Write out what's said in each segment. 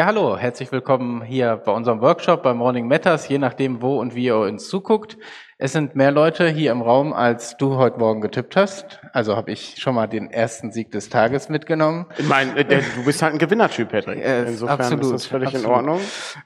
Ja, hallo, herzlich willkommen hier bei unserem Workshop bei Morning Matters, je nachdem, wo und wie ihr uns zuguckt. Es sind mehr Leute hier im Raum, als du heute Morgen getippt hast. Also habe ich schon mal den ersten Sieg des Tages mitgenommen. Ich meine, äh, du bist halt ein Gewinnertyp, Patrick. Äh, Insofern absolut, ist das völlig absolut. in Ordnung.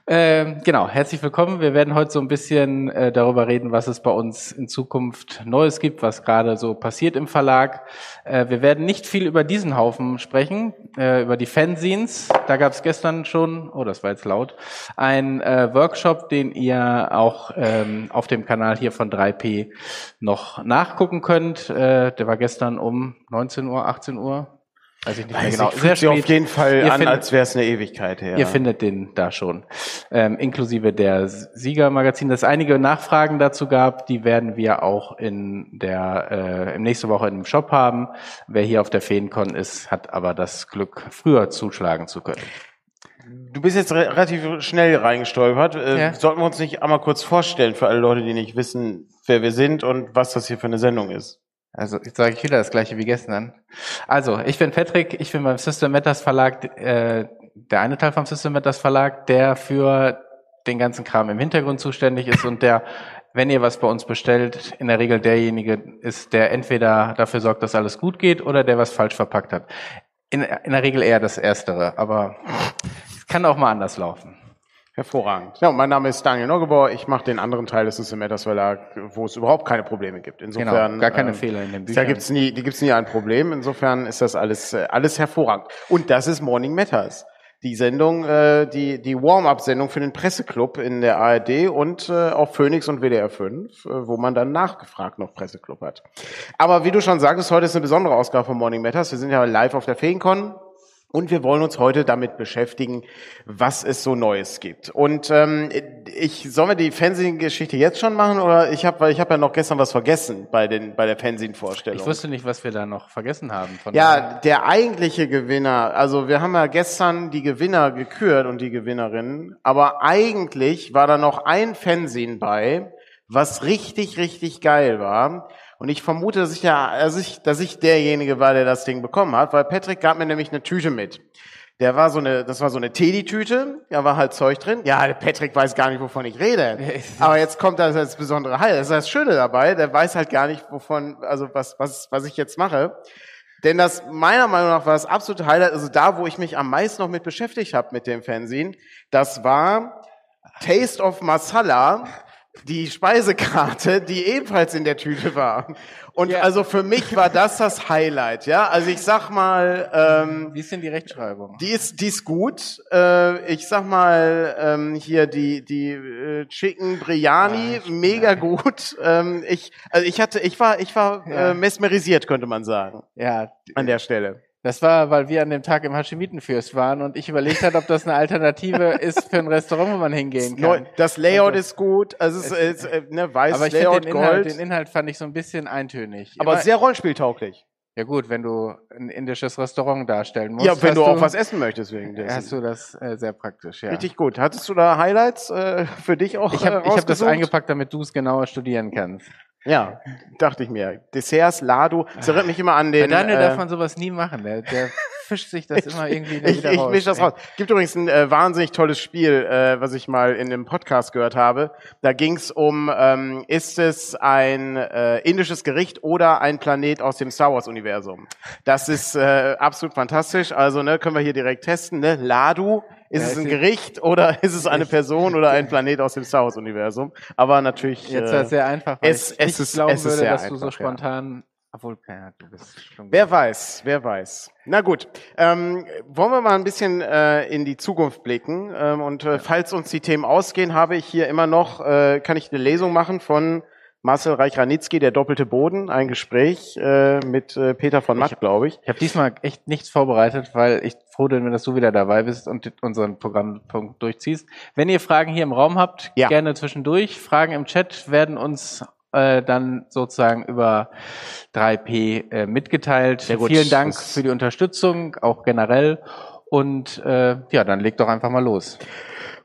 Ähm, genau, herzlich willkommen. Wir werden heute so ein bisschen äh, darüber reden, was es bei uns in Zukunft Neues gibt, was gerade so passiert im Verlag. Äh, wir werden nicht viel über diesen Haufen sprechen, äh, über die Fanzines. Da gab es gestern schon, oh, das war jetzt laut, ein äh, Workshop, den ihr auch ähm, auf dem Kanal hier von 3P noch nachgucken könnt. Äh, der war gestern um 19 Uhr, 18 Uhr. Weiß ich nicht mehr Weiß genau. ich, fühlt sich auf jeden Fall Ihr an, findet- als wäre es eine Ewigkeit her. Ihr findet den da schon, ähm, inklusive der Siegermagazin. Dass es einige Nachfragen dazu gab, die werden wir auch in der äh, im nächste Woche im Shop haben. Wer hier auf der Feencon ist, hat aber das Glück, früher zuschlagen zu können. Du bist jetzt re relativ schnell reingestolpert. Äh, Ja. Sollten wir uns nicht einmal kurz vorstellen für alle Leute, die nicht wissen, wer wir sind und was das hier für eine Sendung ist? Also jetzt sage ich wieder das gleiche wie gestern. Also ich bin Patrick, ich bin beim System Matters Verlag, äh, der eine Teil vom System Matters Verlag, der für den ganzen Kram im Hintergrund zuständig ist und der, wenn ihr was bei uns bestellt, in der Regel derjenige ist, der entweder dafür sorgt, dass alles gut geht oder der was falsch verpackt hat. In, in der Regel eher das Erstere, aber es kann auch mal anders laufen. Hervorragend. Ja, mein Name ist Daniel Neugebauer. Ich mache den anderen Teil des System Matters Verlag, wo es überhaupt keine Probleme gibt. Insofern Genau, gar keine ähm, Fehler in den Da Büchern. gibt's nie, die gibt's nie ein Problem. Insofern ist das alles, äh, alles hervorragend. Und das ist Morning Matters. Die Sendung, äh, die, die Warm-up-Sendung für den Presseclub in der ARD und äh, auf Phoenix und WDR 5, äh, wo man dann nachgefragt noch Presseclub hat. Aber wie du schon sagtest, heute ist eine besondere Ausgabe von Morning Matters. Wir sind ja live auf der Feencon. Und wir wollen uns heute damit beschäftigen, was es so Neues gibt. Und ähm, ich sollen wir die Fernsehgeschichte jetzt schon machen oder ich habe, weil ich habe ja noch gestern was vergessen bei den bei der Fernsehvorstellung. Ich wusste nicht, was wir da noch vergessen haben. Von ja, der eigentliche Gewinner, also wir haben ja gestern die Gewinner gekürt und die Gewinnerinnen, aber eigentlich war da noch ein Fernsehen bei, was richtig, richtig geil war. Und ich vermute, dass ich, ja, dass, ich, dass ich derjenige war, der das Ding bekommen hat, weil Patrick gab mir nämlich eine Tüte mit. Der war so eine, das war so eine Teddy-Tüte, da war halt Zeug drin. Ja, Patrick weiß gar nicht, wovon ich rede. Aber jetzt kommt das als besondere Highlight. Das ist das Schöne dabei, der weiß halt gar nicht, wovon, also was, was, was ich jetzt mache. Denn das meiner Meinung nach war das absolute Highlight, also da, wo ich mich am meisten noch mit beschäftigt habe mit dem Fernsehen, das war Taste of Masala, die Speisekarte, die ebenfalls in der Tüte war. Und Ja. also für mich war das das Highlight, ja. Also ich sag mal, ähm, Wie ist denn die Rechtschreibung? die ist, die ist gut. Äh, ich sag mal, ähm, hier die, die äh, Chicken Biryani, Ah, mega gut. Ähm, ich, also ich hatte, ich war, ich war Ja. äh, mesmerisiert, könnte man sagen, ja, an der Stelle. Das war, weil wir an dem Tag im Hashemitenfürst waren und ich überlegt hatte, ob das eine Alternative ist für ein Restaurant, wo man hingehen kann. das Layout Also, ist gut, also es ist, äh, ne, weiß Aber ich Layout, finde den Inhalt, Gold, den Inhalt fand ich so ein bisschen eintönig. aber Immer- sehr rollenspieltauglich. ja gut, wenn du ein indisches Restaurant darstellen musst. Ja, wenn du auch was essen möchtest wegen dessen. Hast du das äh, sehr praktisch, ja. Richtig gut. Hattest du da Highlights äh, für dich auch Ich habe äh, ich hab das eingepackt, damit du es genauer studieren kannst. Ja, dachte ich mir. Desserts, Lado, das erinnert mich immer an den... Bei Daniel äh, darf man sowas nie machen. Der, der fischt sich das immer irgendwie ich, wieder ich raus. misch das raus. Gibt übrigens ein äh, wahnsinnig tolles Spiel, äh, was ich mal in einem Podcast gehört habe. Da ging es um, ähm, ist es ein äh, indisches Gericht oder ein Planet aus dem Star Wars Universum? Das ist äh, absolut fantastisch. Also ne, können wir hier direkt testen. Ne? Ladu, ist Ja, es ein Gericht oder ist es eine Person oder ein Planet aus dem Star Wars Universum? Aber natürlich. Jetzt äh, war es sehr einfach, weil es- ich es nicht ist- glauben es ist würde, dass du so einfach, ja. spontan, obwohl, ja, du bist schon Wer weiß, wer weiß. Na gut, ähm, wollen wir mal ein bisschen äh, in die Zukunft blicken. Ähm, und äh, falls uns die Themen ausgehen, habe ich hier immer noch, äh, kann ich eine Lesung machen von Marcel Reich-Ranitzky, der doppelte Boden, ein Gespräch äh, mit äh, Peter von Matt, glaube ich. Ich habe diesmal echt nichts vorbereitet, weil ich froh bin, dass du wieder dabei bist und unseren Programmpunkt durchziehst. Wenn ihr Fragen hier im Raum habt, Ja. gerne zwischendurch. Fragen im Chat werden uns äh, dann sozusagen über 3P äh, mitgeteilt. Sehr gut. Vielen Dank Das- für die Unterstützung, auch generell. Und äh, ja, dann leg doch einfach mal los.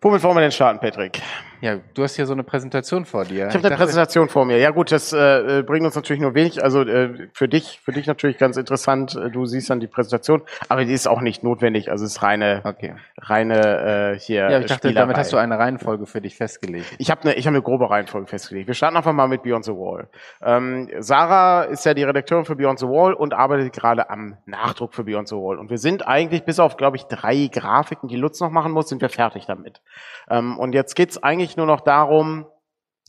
Womit wollen wir denn starten, Patrick? Ja, du hast hier so eine Präsentation vor dir. Ich habe eine Präsentation vor mir. Ja gut, das äh, bringt uns natürlich nur wenig. Also äh, für dich, für dich natürlich ganz interessant. Äh, Du siehst dann die Präsentation, aber die ist auch nicht notwendig. Also es ist reine, Okay. reine äh, hier. Ja, ich dachte, Spielerei. damit hast du eine Reihenfolge für dich festgelegt. Ich habe eine, ich habe eine grobe Reihenfolge festgelegt. Wir starten einfach mal mit Beyond the Wall. Ähm, Sarah ist ja die Redakteurin für Beyond the Wall und arbeitet gerade am Nachdruck für Beyond the Wall. Und wir sind eigentlich bis auf, glaube ich, drei Grafiken, die Lutz noch machen muss, sind wir fertig damit. Ähm, und jetzt geht's eigentlich nur noch darum,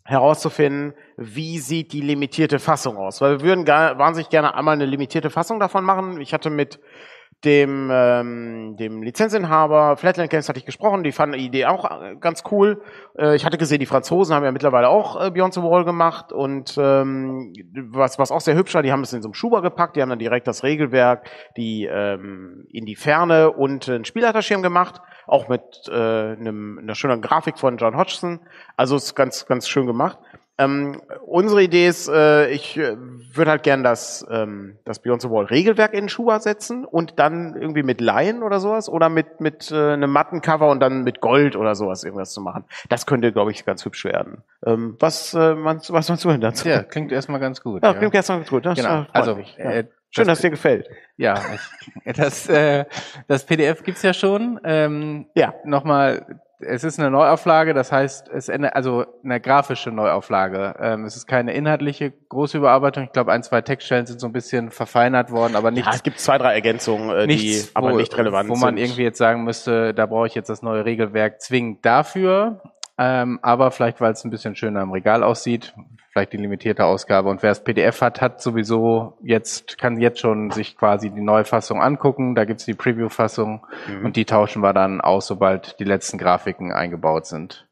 herauszufinden, wie sieht die limitierte Fassung aus. Weil wir würden gar, wahnsinnig gerne einmal eine limitierte Fassung davon machen. Ich hatte mit dem, ähm, dem Lizenzinhaber Flatland Games hatte ich gesprochen, die fanden die Idee auch äh, ganz cool. Äh, ich hatte gesehen, die Franzosen haben ja mittlerweile auch äh, Beyond the Wall gemacht und ähm, was, was auch sehr hübsch war, die haben es in so einem Schuber gepackt, die haben dann direkt das Regelwerk die ähm, in die Ferne und einen Spielleiterschirm gemacht, auch mit äh, einem, einer schönen Grafik von John Hodgson. Also ist ganz, ganz schön gemacht. Ähm, unsere Idee ist, äh, ich äh, würde halt gern das, ähm, das Beyond the Wall Regelwerk in den Schuber setzen und dann irgendwie mit Laien oder sowas oder mit, mit äh, einem matten Cover und dann mit Gold oder sowas irgendwas zu machen. Das könnte, glaube ich, ganz hübsch werden. Ähm, was, äh, meinst, was meinst du denn dazu? Ja, klingt erstmal ganz gut. ja, klingt erstmal ganz gut. Das, Genau. äh, Also, mich. ja. äh, Schön, das- dass dir gefällt. Ja, ich, das, äh, das PDF gibt's ja schon. Ähm, Ja. Nochmal, es ist eine Neuauflage, das heißt, es ändert, also eine grafische Neuauflage. Ähm, es ist keine inhaltliche große Überarbeitung. Ich glaube, ein, zwei Textstellen sind so ein bisschen verfeinert worden, aber Ja, nichts, es gibt zwei, drei Ergänzungen, äh, die nichts aber wo, nicht relevant wo man sind. irgendwie jetzt sagen müsste, da brauche ich jetzt das neue Regelwerk zwingend dafür. Ähm, aber vielleicht, weil es ein bisschen schöner im Regal aussieht, vielleicht die limitierte Ausgabe. Und wer das PDF hat, hat sowieso jetzt, kann jetzt schon sich quasi die Neufassung angucken. Da gibt's die Preview-Fassung Mhm. und die tauschen wir dann aus, sobald die letzten Grafiken eingebaut sind.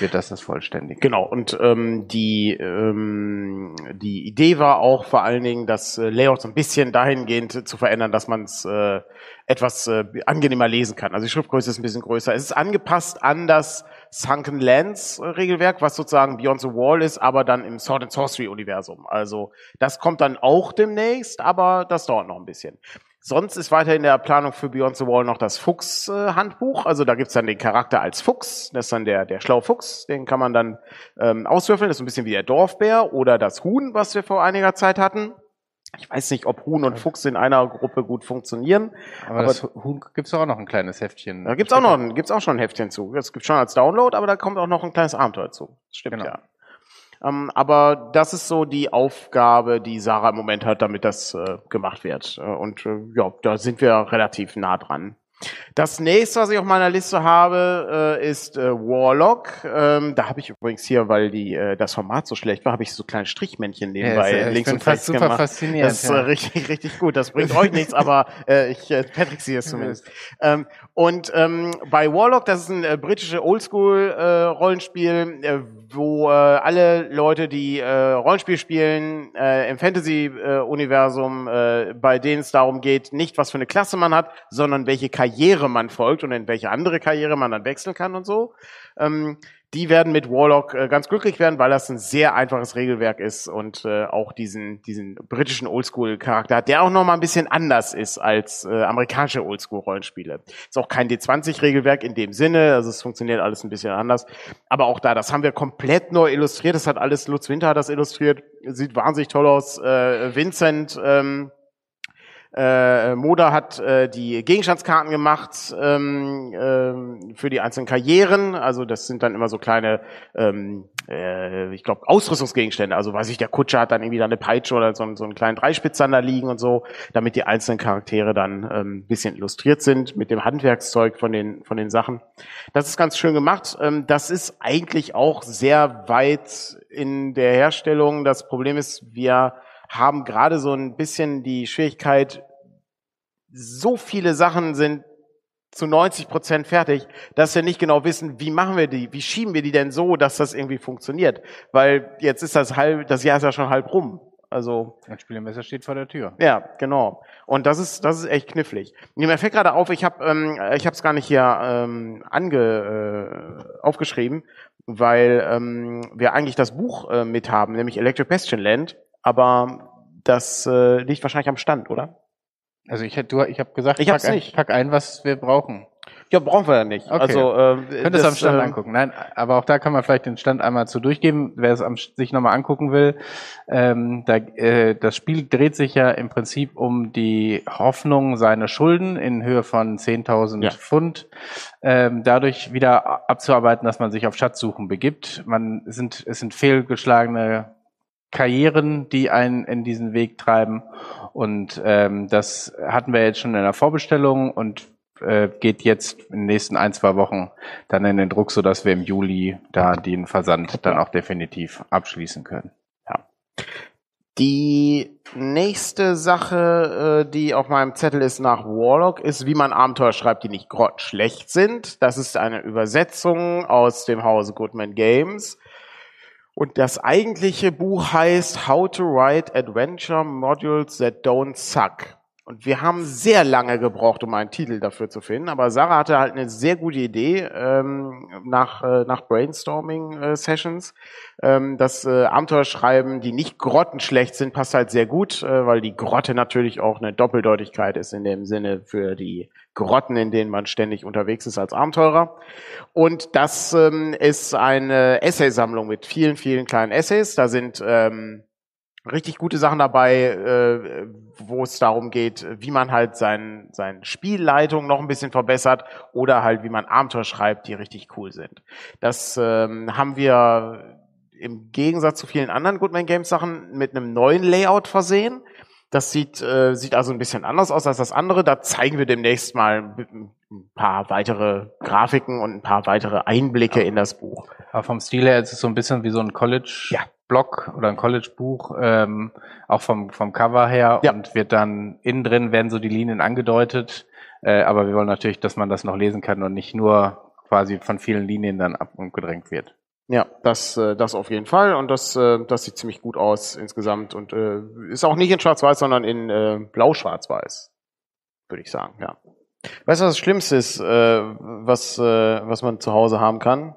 Wird das das vollständig. Genau, und ähm, die, ähm, die Idee war auch vor allen Dingen, das äh, Layout so ein bisschen dahingehend zu verändern, dass man es äh, etwas äh, angenehmer lesen kann. Also die Schriftgröße ist ein bisschen größer. Es ist angepasst an das Sunken Lands äh, Regelwerk, was sozusagen Beyond the Wall ist, aber dann im Sword and Sorcery Universum. Also das kommt dann auch demnächst, aber das dauert noch ein bisschen. Sonst ist weiter in der Planung für Beyond the Wall noch das Fuchs-Handbuch. also da gibt's dann den Charakter als Fuchs. Das ist dann der, der schlaue Fuchs. Den kann man dann ähm, auswürfeln. Das ist ein bisschen wie der Dorfbär oder das Huhn, was wir vor einiger Zeit hatten. Ich weiß nicht, ob Huhn und Fuchs in einer Gruppe gut funktionieren. Aber, Aber- das Huhn gibt's doch auch noch ein kleines Heftchen. Da gibt's auch noch, ein- gibt's auch schon ein Heftchen zu. Das gibt's schon als Download, aber da kommt auch noch ein kleines Abenteuer zu. Das stimmt Genau. ja. Ähm, aber das ist so die Aufgabe, die Sarah im Moment hat, damit das äh, gemacht wird. Äh, und äh, ja, da sind wir relativ nah dran. Das nächste, was ich auf meiner Liste habe, äh, ist äh, Warlock. Ähm, da habe ich übrigens hier, weil die, äh, das Format so schlecht war, habe ich so kleine Strichmännchen nebenbei Ja, links und rechts super gemacht. faszinierend. Das ist ja. richtig, richtig gut. Das bringt euch nichts, aber ich, Patrick sieht es zumindest. Ähm, und ähm, bei Warlock, das ist ein äh, britische Oldschool-Rollenspiel, wo äh, alle Leute, die äh, Rollenspiel spielen, äh, im Fantasy-Universum, äh, bei denen es darum geht, nicht was für eine Klasse man hat, sondern welche Karriere man folgt und in welche andere Karriere man dann wechseln kann und so. Ähm, die werden mit Warlock äh, ganz glücklich werden, weil das ein sehr einfaches Regelwerk ist und äh, auch diesen, diesen britischen Oldschool-Charakter hat, der auch noch mal ein bisschen anders ist als äh, amerikanische Oldschool-Rollenspiele. Ist auch kein D20-Regelwerk in dem Sinne, also es funktioniert alles ein bisschen anders. Aber auch da, das haben wir komplett neu illustriert. Das hat alles, Lutz Winter hat das illustriert, sieht wahnsinnig toll aus. Äh, Vincent ähm, äh, Moda hat äh, die Gegenstandskarten gemacht ähm, ähm, für die einzelnen Karrieren. Also das sind dann immer so kleine, ähm, äh, ich glaube, Ausrüstungsgegenstände. Also weiß ich, der Kutscher hat dann irgendwie da eine Peitsche oder so, einen- so einen kleinen Dreispitzern da liegen und so, damit die einzelnen Charaktere dann ähm, bisschen illustriert sind mit dem Handwerkszeug von den, von den Sachen. Das ist ganz schön gemacht. Ähm, das ist eigentlich auch sehr weit in der Herstellung. Das Problem ist, wir haben gerade so ein bisschen die Schwierigkeit, so viele Sachen sind zu 90 Prozent fertig, dass wir nicht genau wissen, wie machen wir die, wie schieben wir die denn so, dass das irgendwie funktioniert. Weil jetzt ist das halb, das Jahr ist ja schon halb rum. Also Ein Spielemesser steht vor der Tür. ja, genau. Und das ist das ist echt knifflig. Mir fällt gerade auf, ich habe ähm, ich habe es gar nicht hier ähm, ange äh, aufgeschrieben, weil ähm, wir eigentlich das Buch äh, mit haben, nämlich Electric Bastion Land, aber das äh, liegt wahrscheinlich am Stand, oder? Also ich du, ich habe gesagt, Ich pack, ein, nicht. pack ein, was wir brauchen. Ja, brauchen wir ja nicht. Okay. Also äh, Könnt es am Stand äh, angucken. Nein, aber auch da kann man vielleicht den Stand einmal zu durchgeben, wer es am, sich nochmal angucken will. Ähm, da, äh, das Spiel dreht sich ja im Prinzip um die Hoffnung, seine Schulden in Höhe von 10.000 Ja. Pfund ähm, dadurch wieder abzuarbeiten, dass man sich auf Schatzsuchen begibt. Man sind es sind fehlgeschlagene Karrieren, die einen in diesen Weg treiben. Und ähm, das hatten wir jetzt schon in der Vorbestellung und äh, geht jetzt in den nächsten ein, zwei Wochen dann in den Druck, so dass wir im Juli da den Versand dann auch definitiv abschließen können. Die nächste Sache, äh, die auf meinem Zettel ist nach Warlock, ist, wie man Abenteuer schreibt, die nicht grottenschlecht sind. Das ist eine Übersetzung aus dem Hause Goodman Games. Und das eigentliche Buch heißt How to Write Adventure Modules That Don't Suck. Und wir haben sehr lange gebraucht, um einen Titel dafür zu finden. Aber Sarah hatte halt eine sehr gute Idee ähm, nach, äh, nach Brainstorming-Sessions. Ähm, das äh, Abenteuerschreiben, die nicht grottenschlecht sind, passt halt sehr gut, äh, weil die Grotte natürlich auch eine Doppeldeutigkeit ist in dem Sinne für die Grotten, in denen man ständig unterwegs ist als Abenteurer. Und das ähm, ist eine Essaysammlung mit vielen, vielen kleinen Essays. Da sind ähm, richtig gute Sachen dabei, äh, wo es darum geht, wie man halt sein, sein Spielleitung noch ein bisschen verbessert oder halt wie man Abenteuer schreibt, die richtig cool sind. Das ähm, haben wir im Gegensatz zu vielen anderen Goodman Games Sachen mit einem neuen Layout versehen. Das sieht, äh, sieht also ein bisschen anders aus als das andere. Da zeigen wir demnächst mal ein paar weitere Grafiken und ein paar weitere Einblicke in das Buch. Aber vom Stil her ist es so ein bisschen wie so ein College-Block oder ein College-Buch, ähm, auch vom, vom Cover her Ja. und wird dann innen drin werden so die Linien angedeutet. Äh, aber wir wollen natürlich, dass man das noch lesen kann und nicht nur quasi von vielen Linien dann abgedrängt wird. Ja, das, äh, das auf jeden Fall und das, äh, das sieht ziemlich gut aus insgesamt und äh, ist auch nicht in Schwarz-Weiß, sondern in äh, Blau-Schwarz-Weiß, würde ich sagen, ja. Weißt du, was das Schlimmste ist, äh, was, äh, was man zu Hause haben kann?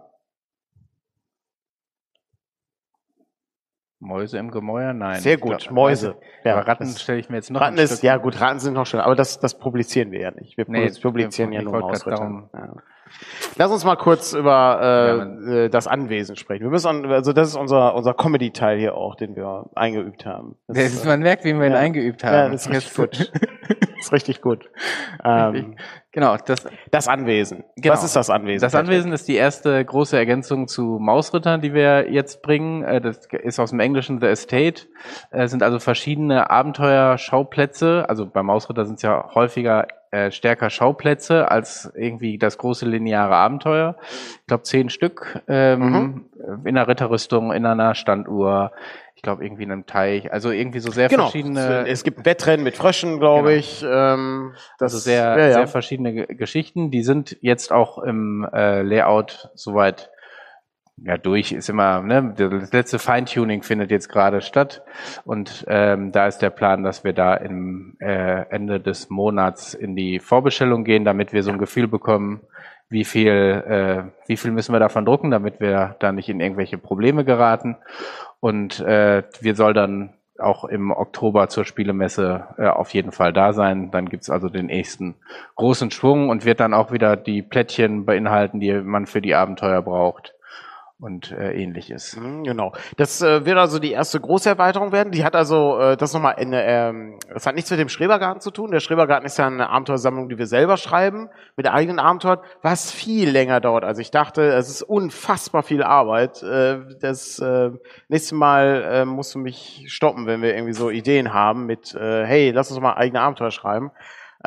Mäuse im Gemäuer? Nein. Sehr gut, glaub- Mäuse. Ja, Ja, aber Ratten stelle ich mir jetzt noch Ratten ist, Stück- ja gut, Ratten sind noch schön, aber das, das publizieren wir ja nicht. Wir Nee, publizieren wir- ja nur Mausritter. Ja. Lass uns mal kurz über äh, Ja, äh, das Anwesen sprechen. Wir müssen, also das ist unser unser Comedy-Teil hier auch, den wir eingeübt haben. Das, Das ist, äh, man merkt, wie wir ihn ja. eingeübt haben. Ja, das ist richtig gut. Das ist richtig gut. Ähm, Genau, das, das Anwesen. Genau. Was ist das Anwesen? Das Anwesen ist die erste große Ergänzung zu Mausrittern, die wir jetzt bringen. Äh, Das ist aus dem Englischen The Estate. Es sind also verschiedene Abenteuerschauplätze. Also bei Mausritter sind es ja häufiger äh, stärker Schauplätze als irgendwie das große lineare Abenteuer. Ich glaube zehn Stück ähm, in einer Ritterrüstung, in einer Standuhr. Ich glaube irgendwie in einem Teich. Also irgendwie so sehr Genau. verschiedene. Es gibt Wettrennen mit Fröschen, glaube Genau. ich. Ähm, das also sehr, ja, ja. sehr verschiedene Ge- Geschichten. Die sind jetzt auch im äh, Layout soweit ja, durch ist immer, ne, das letzte Feintuning findet jetzt gerade statt. Und ähm, da ist der Plan, dass wir da im äh, Ende des Monats in die Vorbestellung gehen, damit wir so ein Gefühl bekommen, wie viel, äh, wie viel müssen wir davon drucken, damit wir da nicht in irgendwelche Probleme geraten. Und äh, wir soll dann auch im Oktober zur Spielemesse äh, auf jeden Fall da sein. Dann gibt's also den nächsten großen Schwung und wird dann auch wieder die Plättchen beinhalten, die man für die Abenteuer braucht und äh, ähnliches. Mhm, Genau. Das äh, wird also die erste große Erweiterung werden. Die hat also äh, das nochmal eine, ähm, das hat nichts mit dem Schrebergarten zu tun. Der Schrebergarten ist ja eine Abenteuersammlung, die wir selber schreiben, mit eigenen Abenteuern, was viel länger dauert, als ich dachte. Es ist unfassbar viel Arbeit. Äh, das äh, nächste Mal äh, musst du mich stoppen, wenn wir irgendwie so Ideen haben mit, äh, hey, lass uns mal eigene Abenteuer schreiben.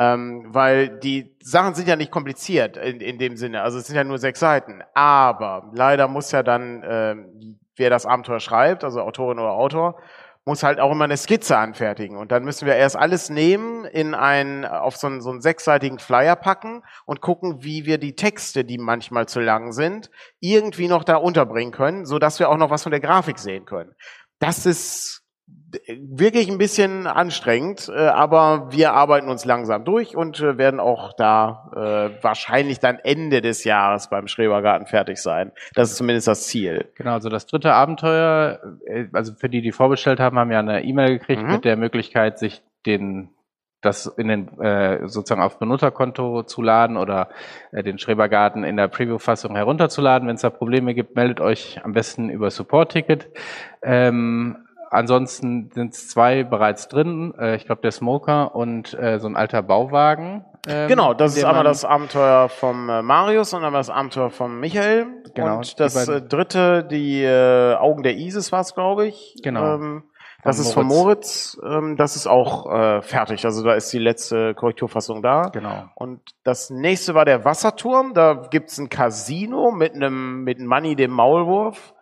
Ähm, weil die Sachen sind ja nicht kompliziert in, in dem Sinne. Also es sind ja nur sechs Seiten. Aber leider muss ja dann, ähm, wer das Abenteuer schreibt, also Autorin oder Autor, muss halt auch immer eine Skizze anfertigen. Und dann müssen wir erst alles nehmen, in ein, auf so einen, so einen sechsseitigen Flyer packen und gucken, wie wir die Texte, die manchmal zu lang sind, irgendwie noch da unterbringen können, so dass wir auch noch was von der Grafik sehen können. Das ist wirklich ein bisschen anstrengend, äh, aber wir arbeiten uns langsam durch und äh, werden auch da äh, wahrscheinlich dann Ende des Jahres beim Schrebergarten fertig sein. Das ist zumindest das Ziel. Genau, also das dritte Abenteuer, äh, also für die, die vorbestellt haben, haben ja eine E-Mail gekriegt Mhm. mit der Möglichkeit, sich den das in den äh, sozusagen auf Benutzerkonto zu laden oder äh, den Schrebergarten in der Preview-Fassung herunterzuladen. Wenn es da Probleme gibt, meldet euch am besten über Support-Ticket. Ähm, ansonsten sind es zwei bereits drin. Äh, ich glaube der Smoker und äh, so ein alter Bauwagen. Ähm, genau, das ist einmal das Abenteuer vom äh, Marius und einmal das Abenteuer vom Michael. Genau. Und das äh, dritte, die äh, Augen der Isis war es, glaube ich. Genau. Ähm, das ist von Moritz. Ähm, das ist auch äh, fertig. Also da ist die letzte Korrekturfassung da. Genau. Und das nächste war der Wasserturm. Da gibt's ein Casino mit einem mit Money dem Maulwurf.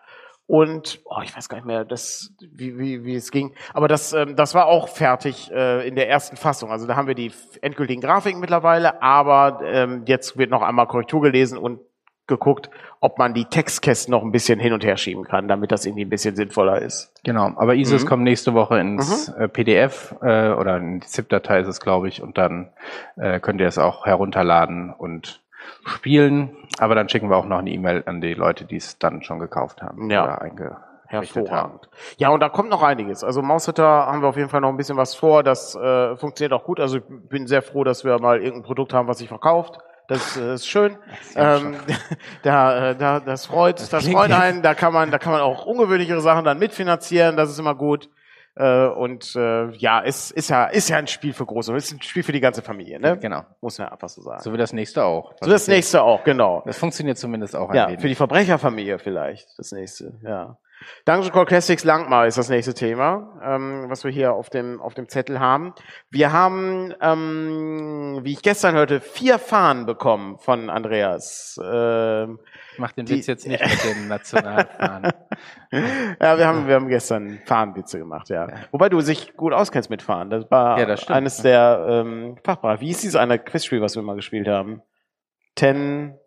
Und oh, ich weiß gar nicht mehr, das, wie, wie, wie es ging. Aber das, ähm, das war auch fertig äh, in der ersten Fassung. Also da haben wir die endgültigen Grafiken mittlerweile, aber ähm, jetzt wird noch einmal Korrektur gelesen und geguckt, ob man die Textkästen noch ein bisschen hin und her schieben kann, damit das irgendwie ein bisschen sinnvoller ist. Genau, aber ISIS mhm. kommt nächste Woche ins mhm. äh, PDF äh, oder in die ZIP-Datei ist es, glaube ich, und dann äh, könnt ihr es auch herunterladen und spielen. Aber dann schicken wir auch noch eine E-Mail an die Leute, die es dann schon gekauft haben ja. oder eingerichtet haben. Ja, und da kommt noch einiges. Also Maushütter haben wir auf jeden Fall noch ein bisschen was vor. Das äh, funktioniert auch gut. Also ich bin sehr froh, dass wir mal irgendein Produkt haben, was sich verkauft. Das äh, ist schön. ähm, da, äh, da, das freut, das, das freut einen. Da kann man, da kann man auch ungewöhnlichere Sachen dann mitfinanzieren. Das ist immer gut. Äh, und äh, ja, ist, ist ja, ist ja ein Spiel für große, ist ein Spiel für die ganze Familie, ne? Genau. Muss man einfach so sagen. So wie das nächste auch. So das nächste auch, genau. Das funktioniert zumindest auch ein Ja, wenig. für die Verbrecherfamilie vielleicht, das nächste, ja. Dungeon Call Classics Langmar ist das nächste Thema, ähm, was wir hier auf dem, auf dem Zettel haben. Wir haben, ähm, wie ich gestern hörte, vier Fahnen bekommen von Andreas. Ähm, Mach den die, Witz jetzt nicht mit den Nationalfahnen. ja, wir haben, wir haben gestern Fahnenwitze gemacht, ja. ja. Wobei du sich gut auskennst mit Fahnen. Das war ja, das eines der ähm, Fachbereiche. Wie hieß dieses eine Quizspiel, was wir mal gespielt haben? Ten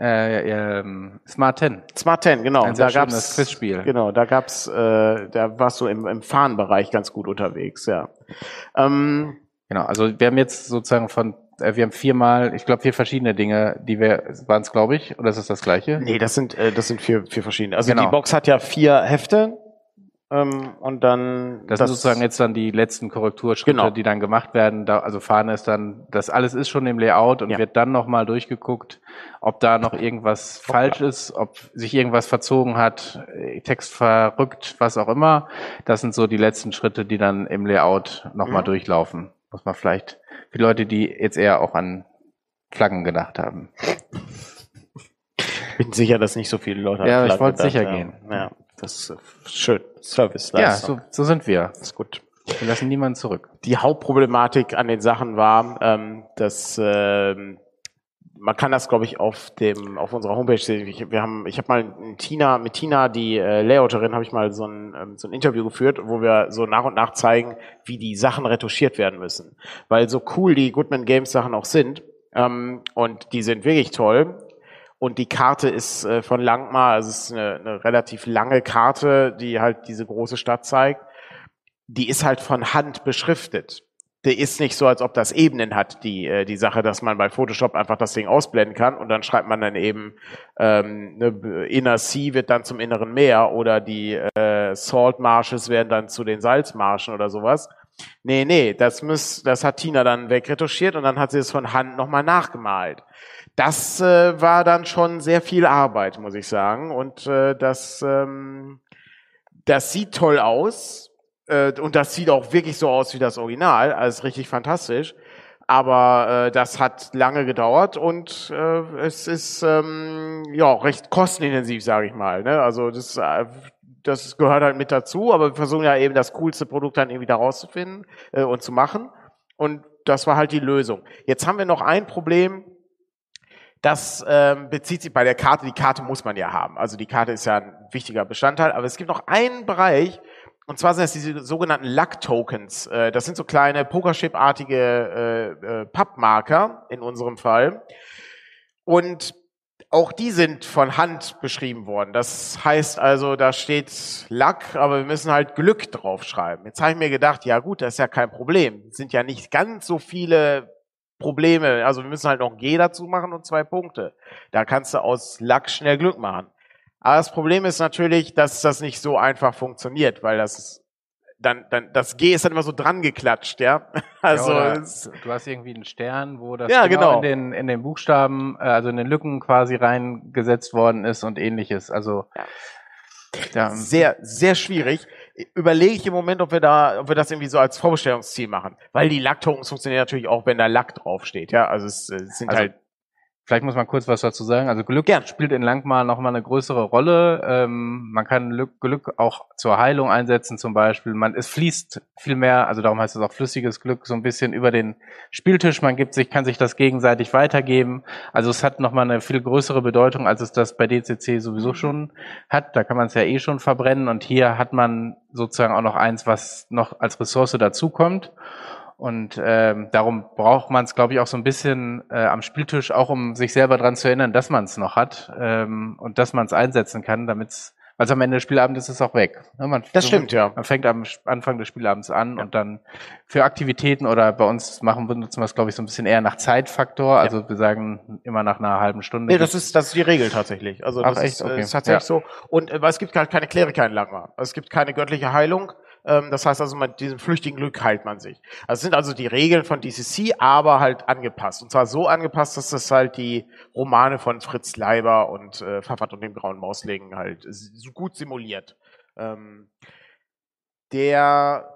äh, ähm, Smart 10. Smart 10, genau. Ein da gab's das Quizspiel. Genau, da gab's, äh, da warst du im, im Fahnenbereich ganz gut unterwegs, ja. Ähm, genau, also wir haben jetzt sozusagen von, äh, wir haben viermal, ich glaube vier verschiedene Dinge, die wir, waren es glaube ich, oder ist es das gleiche? Nee, das sind, äh, das sind vier, vier verschiedene. Also genau. die Box hat ja vier Hefte ähm, und dann. Das, das, sind sozusagen jetzt dann die letzten Korrekturschritte, genau. die dann gemacht werden. Da, also Fahne ist dann, das alles ist schon im Layout und ja. wird dann nochmal durchgeguckt, ob da noch irgendwas oh, falsch ist, ob sich irgendwas verzogen hat, äh, Text verrückt, was auch immer. Das sind so die letzten Schritte, die dann im Layout nochmal mhm. durchlaufen. Muss man vielleicht für Leute, die jetzt eher auch an Flaggen gedacht haben. Bin sicher, dass nicht so viele Leute an Ja, Flaggen ich wollte sicher gehen. Ja. Das ist schön. Service. Ja, so, so sind wir. Das ist gut. Wir lassen niemanden zurück. Die Hauptproblematik an den Sachen war, ähm, dass ähm, man kann das, glaube ich, auf dem auf unserer Homepage sehen. Ich, wir haben, ich habe mal Tina, mit Tina, die äh, Layouterin, habe ich mal so ein, ähm, so ein Interview geführt, wo wir so nach und nach zeigen, wie die Sachen retuschiert werden müssen. Weil so cool die Goodman Games Sachen auch sind ähm, und die sind wirklich toll. Und die Karte ist äh, von Langmar, also es ist eine, eine relativ lange Karte, die halt diese große Stadt zeigt. Die ist halt von Hand beschriftet. Der ist nicht so, als ob das Ebenen hat, die, äh, die Sache, dass man bei Photoshop einfach das Ding ausblenden kann und dann schreibt man dann eben, ähm, ne, Inner Sea wird dann zum Inneren Meer oder die äh, Salt Marshes werden dann zu den Salzmarschen oder sowas. Nee, nee, das, muss, das hat Tina dann wegretuschiert und dann hat sie es von Hand nochmal nachgemalt das äh, war dann schon sehr viel Arbeit, muss ich sagen. Und äh, das, ähm, das sieht toll aus. Äh, und das sieht auch wirklich so aus wie das Original. Also richtig fantastisch. Aber äh, das hat lange gedauert und äh, es ist ähm, ja recht kostenintensiv, sage ich mal. Ne? Also das, äh, das gehört halt mit dazu, aber wir versuchen ja eben das coolste Produkt dann irgendwie da rauszufinden äh, und zu machen. Und das war halt die Lösung. Jetzt haben wir noch ein Problem, das ähm, bezieht sich bei der Karte, die Karte muss man ja haben. Also die Karte ist ja ein wichtiger Bestandteil, aber es gibt noch einen Bereich, und zwar sind das diese sogenannten Luck-Tokens. Äh, das sind so kleine Pokerchip-artige äh, äh, Pappmarker in unserem Fall. Und auch die sind von Hand beschrieben worden. Das heißt also, da steht Luck, aber wir müssen halt Glück draufschreiben. Jetzt habe ich mir gedacht, ja gut, das ist ja kein Problem. Es sind ja nicht ganz so viele Probleme. Also wir müssen halt noch G dazu machen und zwei Punkte. Da kannst du aus Lack schnell Glück machen. Aber das Problem ist natürlich, dass das nicht so einfach funktioniert, weil das dann, dann, das G ist dann immer so dran geklatscht, ja. Also, ja, du hast irgendwie einen Stern, wo das Ja, genau. in den, in den Buchstaben, äh, also in den Lücken quasi reingesetzt worden ist und ähnliches. Also, ja. Sehr, sehr schwierig. Überlege ich im Moment, ob wir da, ob wir das irgendwie so als Vorbestellungsziel machen. Weil die Lacktokens funktionieren natürlich auch, wenn da Lack draufsteht, ja. Also es, es sind Also, halt, Vielleicht muss man kurz was dazu sagen. Also Glück Gern. spielt in Langmar nochmal eine größere Rolle. Ähm, man kann Glück, Glück auch zur Heilung einsetzen zum Beispiel. Man, es fließt viel mehr, also darum heißt es auch flüssiges Glück, so ein bisschen über den Spieltisch. Man gibt sich, kann sich das gegenseitig weitergeben. Also es hat nochmal eine viel größere Bedeutung, als es das bei DCC sowieso schon hat. Da kann man es ja eh schon verbrennen. Und hier hat man sozusagen auch noch eins, was noch als Ressource dazukommt. Und ähm, darum braucht man es, glaube ich, auch so ein bisschen äh, am Spieltisch, auch um sich selber dran zu erinnern, dass man es noch hat ähm, und dass man es einsetzen kann, damit es, also am Ende des Spielabends ist es auch weg. Ne, man, das stimmt, ja. Man fängt am Anfang des Spielabends an und dann für Aktivitäten oder bei uns machen wir nutzen wir es, glaube ich, so ein bisschen eher nach Zeitfaktor. Also wir sagen immer nach einer halben Stunde. Nee, das ist, das ist die Regel tatsächlich. Also Ach, das echt? ist, Okay. äh, ist tatsächlich Ja. so. Und äh, weil es gibt halt keine Kleriker in Langmar. Also es gibt keine göttliche Heilung. Ähm, das heißt also, mit diesem flüchtigen Glück heilt man sich. Also es sind also die Regeln von DCC, aber halt angepasst. Und zwar so angepasst, dass das halt die Romane von Fritz Leiber und äh, Pfaffert und dem grauen Mauslegen halt so gut simuliert. Ähm, der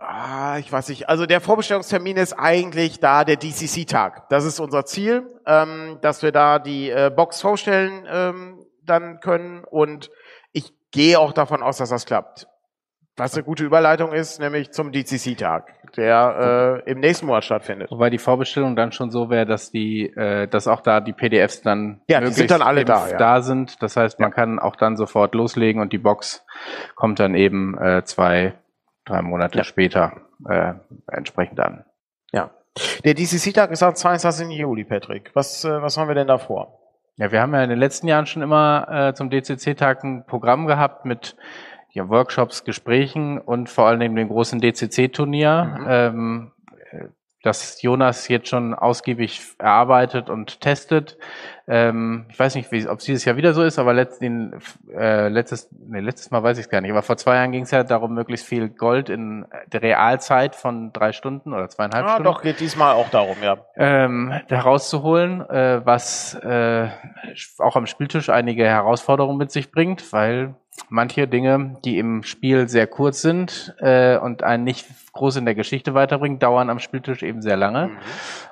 Ah, ich weiß nicht. Also der Vorbestellungstermin ist eigentlich da der DCC-Tag. Das ist unser Ziel, ähm, dass wir da die äh, Box vorstellen ähm, dann können. Und ich gehe auch davon aus, dass das klappt. Was eine gute Überleitung ist, nämlich zum DCC-Tag, der äh, im nächsten Monat stattfindet. Wobei die Vorbestellung dann schon so wäre, dass die, äh, dass auch da die PDFs dann Ja, die sind dann alle da, ja. da sind. Das heißt, man kann auch dann sofort loslegen und die Box kommt dann eben äh, zwei, drei Monate Ja. später äh, entsprechend an. Ja. Der DCC-Tag ist am 22. Juli, Patrick. Was, äh, was haben wir denn da vor? Ja, wir haben ja in den letzten Jahren schon immer äh, zum DCC-Tag ein Programm gehabt mit ja, Workshops, Gesprächen und vor allen Dingen dem großen DCC-Turnier, Mhm. ähm, äh, das Jonas jetzt schon ausgiebig erarbeitet und testet. Ähm, ich weiß nicht, wie- ob es dieses Jahr wieder so ist, aber letzt, den, äh, letztes, nee, letztes Mal weiß ich es gar nicht. Aber vor zwei Jahren ging es ja darum, möglichst viel Gold in der Realzeit von drei Stunden oder zweieinhalb Ah, Stunden doch, geht diesmal auch darum, ja. ähm, herauszuholen, äh, was äh, auch am Spieltisch einige Herausforderungen mit sich bringt, weil manche Dinge, die im Spiel sehr kurz sind äh, und einen nicht groß in der Geschichte weiterbringen, dauern am Spieltisch eben sehr lange. Mhm.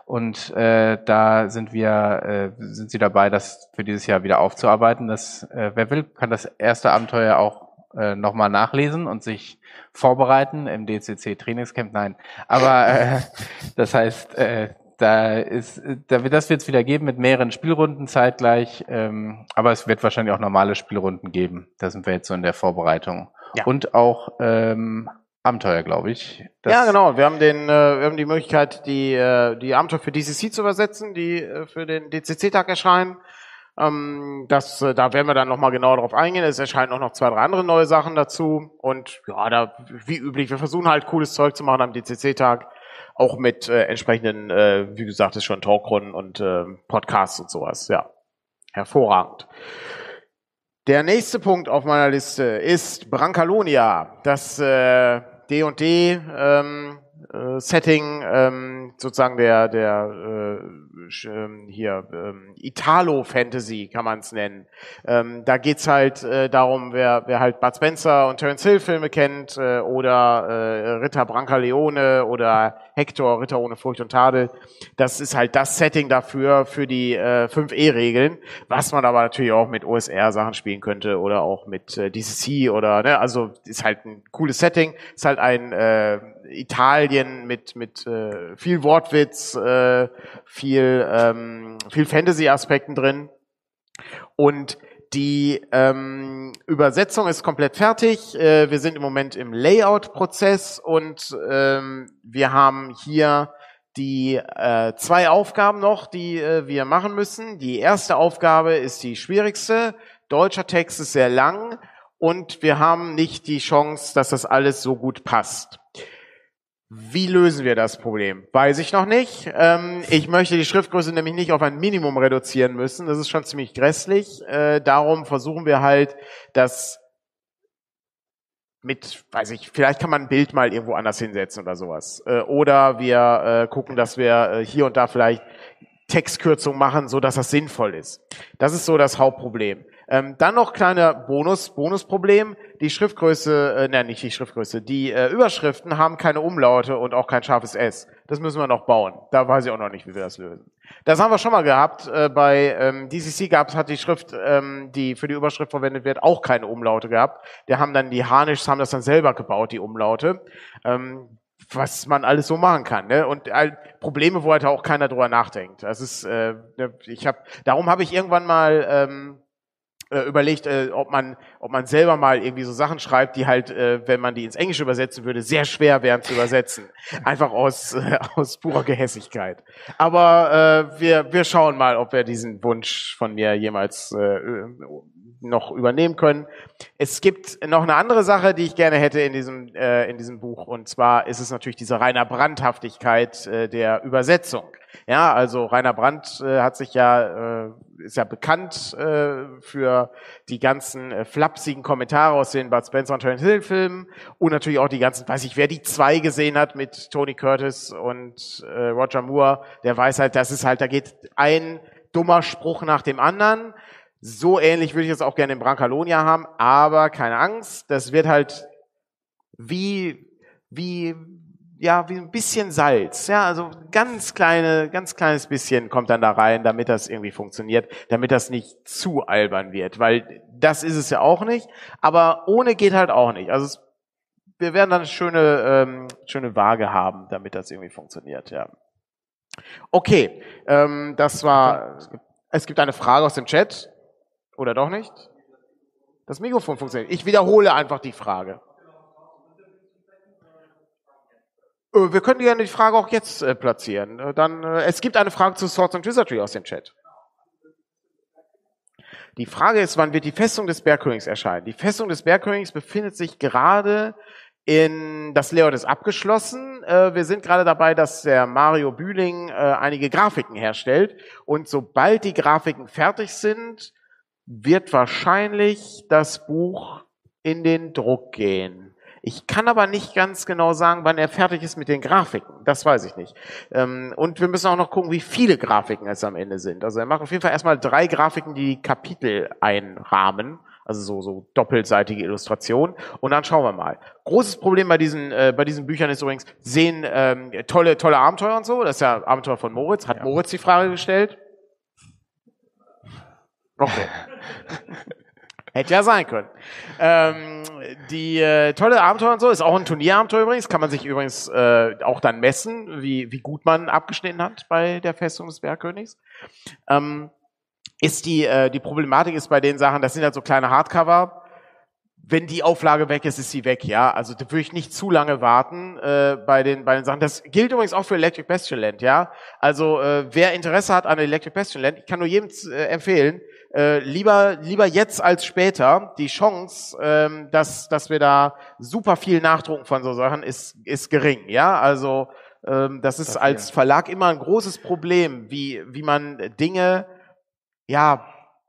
Und äh, da sind wir, äh, sind sie dabei, das für dieses Jahr wieder aufzuarbeiten. Das, äh, wer will, kann das erste Abenteuer auch äh, nochmal nachlesen und sich vorbereiten im DCC Trainingscamp. Nein, aber äh, das heißt, äh, da ist, da wird das wird es wieder geben mit mehreren Spielrunden zeitgleich, ähm, aber es wird wahrscheinlich auch normale Spielrunden geben. Da sind wir jetzt so in der Vorbereitung Ja. und auch ähm, Abenteuer, glaube ich. Das- ja, genau. Wir haben den, äh, wir haben die Möglichkeit, die äh, die Abenteuer für DCC zu übersetzen, die äh, für den DCC-Tag erscheinen. Ähm, das, äh, da werden wir dann nochmal genauer drauf eingehen. Es erscheinen auch noch zwei, drei andere neue Sachen dazu. Und ja, da wie üblich, wir versuchen halt cooles Zeug zu machen am DCC-Tag, auch mit äh, entsprechenden, äh, wie gesagt, ist schon Talkrunden und äh, Podcasts und sowas. Ja, hervorragend. Der nächste Punkt auf meiner Liste ist Brancalonia, das äh, D&D ähm, äh, Setting, ähm, sozusagen der der äh, ähm, hier ähm, Italo Fantasy kann man es nennen. Ähm, da geht's halt äh, darum, wer wer halt Bud Spencer und Terence Hill Filme kennt äh, oder äh, Ritter Brancaleone oder Hector Ritter ohne Furcht und Tadel. Das ist halt das Setting dafür für die äh, 5E-Regeln, was man aber natürlich auch mit OSR-Sachen spielen könnte oder auch mit äh, DCC oder ne, also ist halt ein cooles Setting, ist halt ein äh, Italien mit mit äh, viel Wortwitz, äh, viel ähm, viel Fantasy-Aspekten drin und die ähm, Übersetzung ist komplett fertig. Äh, wir sind im Moment im Layout-Prozess und ähm, wir haben hier die äh, zwei Aufgaben noch, die äh, wir machen müssen. Die erste Aufgabe ist die schwierigste. Deutscher Text ist sehr lang und wir haben nicht die Chance, dass das alles so gut passt. Wie lösen wir das Problem? Weiß ich noch nicht. Ähm, ich möchte die Schriftgröße nämlich nicht auf ein Minimum reduzieren müssen. Das ist schon ziemlich grässlich. Äh, darum versuchen wir halt, das mit, weiß ich, vielleicht kann man ein Bild mal irgendwo anders hinsetzen oder sowas. Äh, oder wir äh, gucken, dass wir äh, hier und da vielleicht Textkürzung machen, so dass das sinnvoll ist. Das ist so das Hauptproblem. Ähm, dann noch kleiner Bonus, Bonusproblem. Die Schriftgröße, äh, nein, nicht die Schriftgröße, die äh, Überschriften haben keine Umlaute und auch kein scharfes S. Das müssen wir noch bauen. Da weiß ich auch noch nicht, wie wir das lösen. Das haben wir schon mal gehabt. Äh, bei ähm, DCC gab es, hat die Schrift, ähm, die für die Überschrift verwendet wird, auch keine Umlaute gehabt. Die haben dann die Harnischs haben das dann selber gebaut, die Umlaute. Ähm, was man alles so machen kann. Ne? Und äh, Probleme, wo halt auch keiner drüber nachdenkt. Das ist, äh, ne, ich habe, darum habe ich irgendwann mal ähm, äh, überlegt, äh, ob man, ob man selber mal irgendwie so Sachen schreibt, die halt, äh, wenn man die ins Englische übersetzen würde, sehr schwer wären zu übersetzen. Einfach aus äh, aus purer Gehässigkeit. Aber äh, wir wir schauen mal, ob wir diesen Wunsch von mir jemals äh, noch übernehmen können. Es gibt noch eine andere Sache, die ich gerne hätte in diesem, äh, in diesem Buch, und zwar ist es natürlich diese reiner Brandhaftigkeit äh, der Übersetzung. Ja, also Rainer Brandt äh, hat sich ja, äh, ist ja bekannt äh, für die ganzen äh, flapsigen Kommentare aus den Bud Spencer und Terence Hill Filmen und natürlich auch die ganzen, weiß ich, wer die zwei gesehen hat mit Tony Curtis und äh, Roger Moore, der weiß halt, das ist halt, da geht ein dummer Spruch nach dem anderen. So ähnlich würde ich es auch gerne in Brancalonia haben, aber keine Angst, das wird halt wie, wie, ja, wie ein bisschen Salz, ja, also ganz kleine, ganz kleines bisschen kommt dann da rein, damit das irgendwie funktioniert, damit das nicht zu albern wird, weil das ist es ja auch nicht, aber ohne geht halt auch nicht. Also es, wir werden dann eine schöne, ähm, schöne Waage haben, damit das irgendwie funktioniert, ja. Okay, ähm, das war, es gibt eine Frage aus dem Chat. Oder doch nicht? Das Mikrofon funktioniert. Ich wiederhole einfach die Frage. Äh, wir können gerne die Frage auch jetzt äh, platzieren. Äh, dann, es gibt eine Frage zu Swords and Wizardry aus dem Chat. Die Frage ist, wann wird die Festung des Bergkönigs erscheinen? Die Festung des Bergkönigs befindet sich gerade in, das Layout ist abgeschlossen. Wir sind gerade dabei, dass der Mario Bühling einige Grafiken herstellt. Und sobald die Grafiken fertig sind, wird wahrscheinlich das Buch in den Druck gehen. Ich kann aber nicht ganz genau sagen, wann er fertig ist mit den Grafiken. Das weiß ich nicht. Ähm, und wir müssen auch noch gucken, wie viele Grafiken es am Ende sind. Also er macht auf jeden Fall erstmal drei Grafiken, die Kapitel einrahmen. Also so, so doppelseitige Illustration. Und dann schauen wir mal. Großes Problem bei diesen, äh, bei diesen Büchern ist übrigens, sehen ähm, tolle, tolle Abenteuer und so. Das ist ja Abenteuer von Moritz. Hat ja. Moritz die Frage gestellt? Okay. Hätte ja sein können. Ähm, die äh, tolle Abenteuer und so ist auch ein Turnierabenteuer übrigens. Kann man sich übrigens äh, auch dann messen, wie, wie gut man abgeschnitten hat bei der Festung des Bergkönigs. Ähm, ist die, äh, die Problematik ist bei den Sachen, das sind halt so kleine Hardcover. Wenn die Auflage weg ist, ist sie weg, ja. Also da würde ich nicht zu lange warten äh, bei den bei den Sachen. Das gilt übrigens auch für Electric Bastion Land, ja. Also äh, wer Interesse hat an Electric Bastion Land, ich kann nur jedem äh, empfehlen, äh, lieber, lieber jetzt als später. Die Chance, ähm, dass, dass wir da super viel nachdrucken von so Sachen, ist, ist gering. Ja, also ähm, das ist als Verlag immer ein großes Problem, wie, wie man Dinge, ja,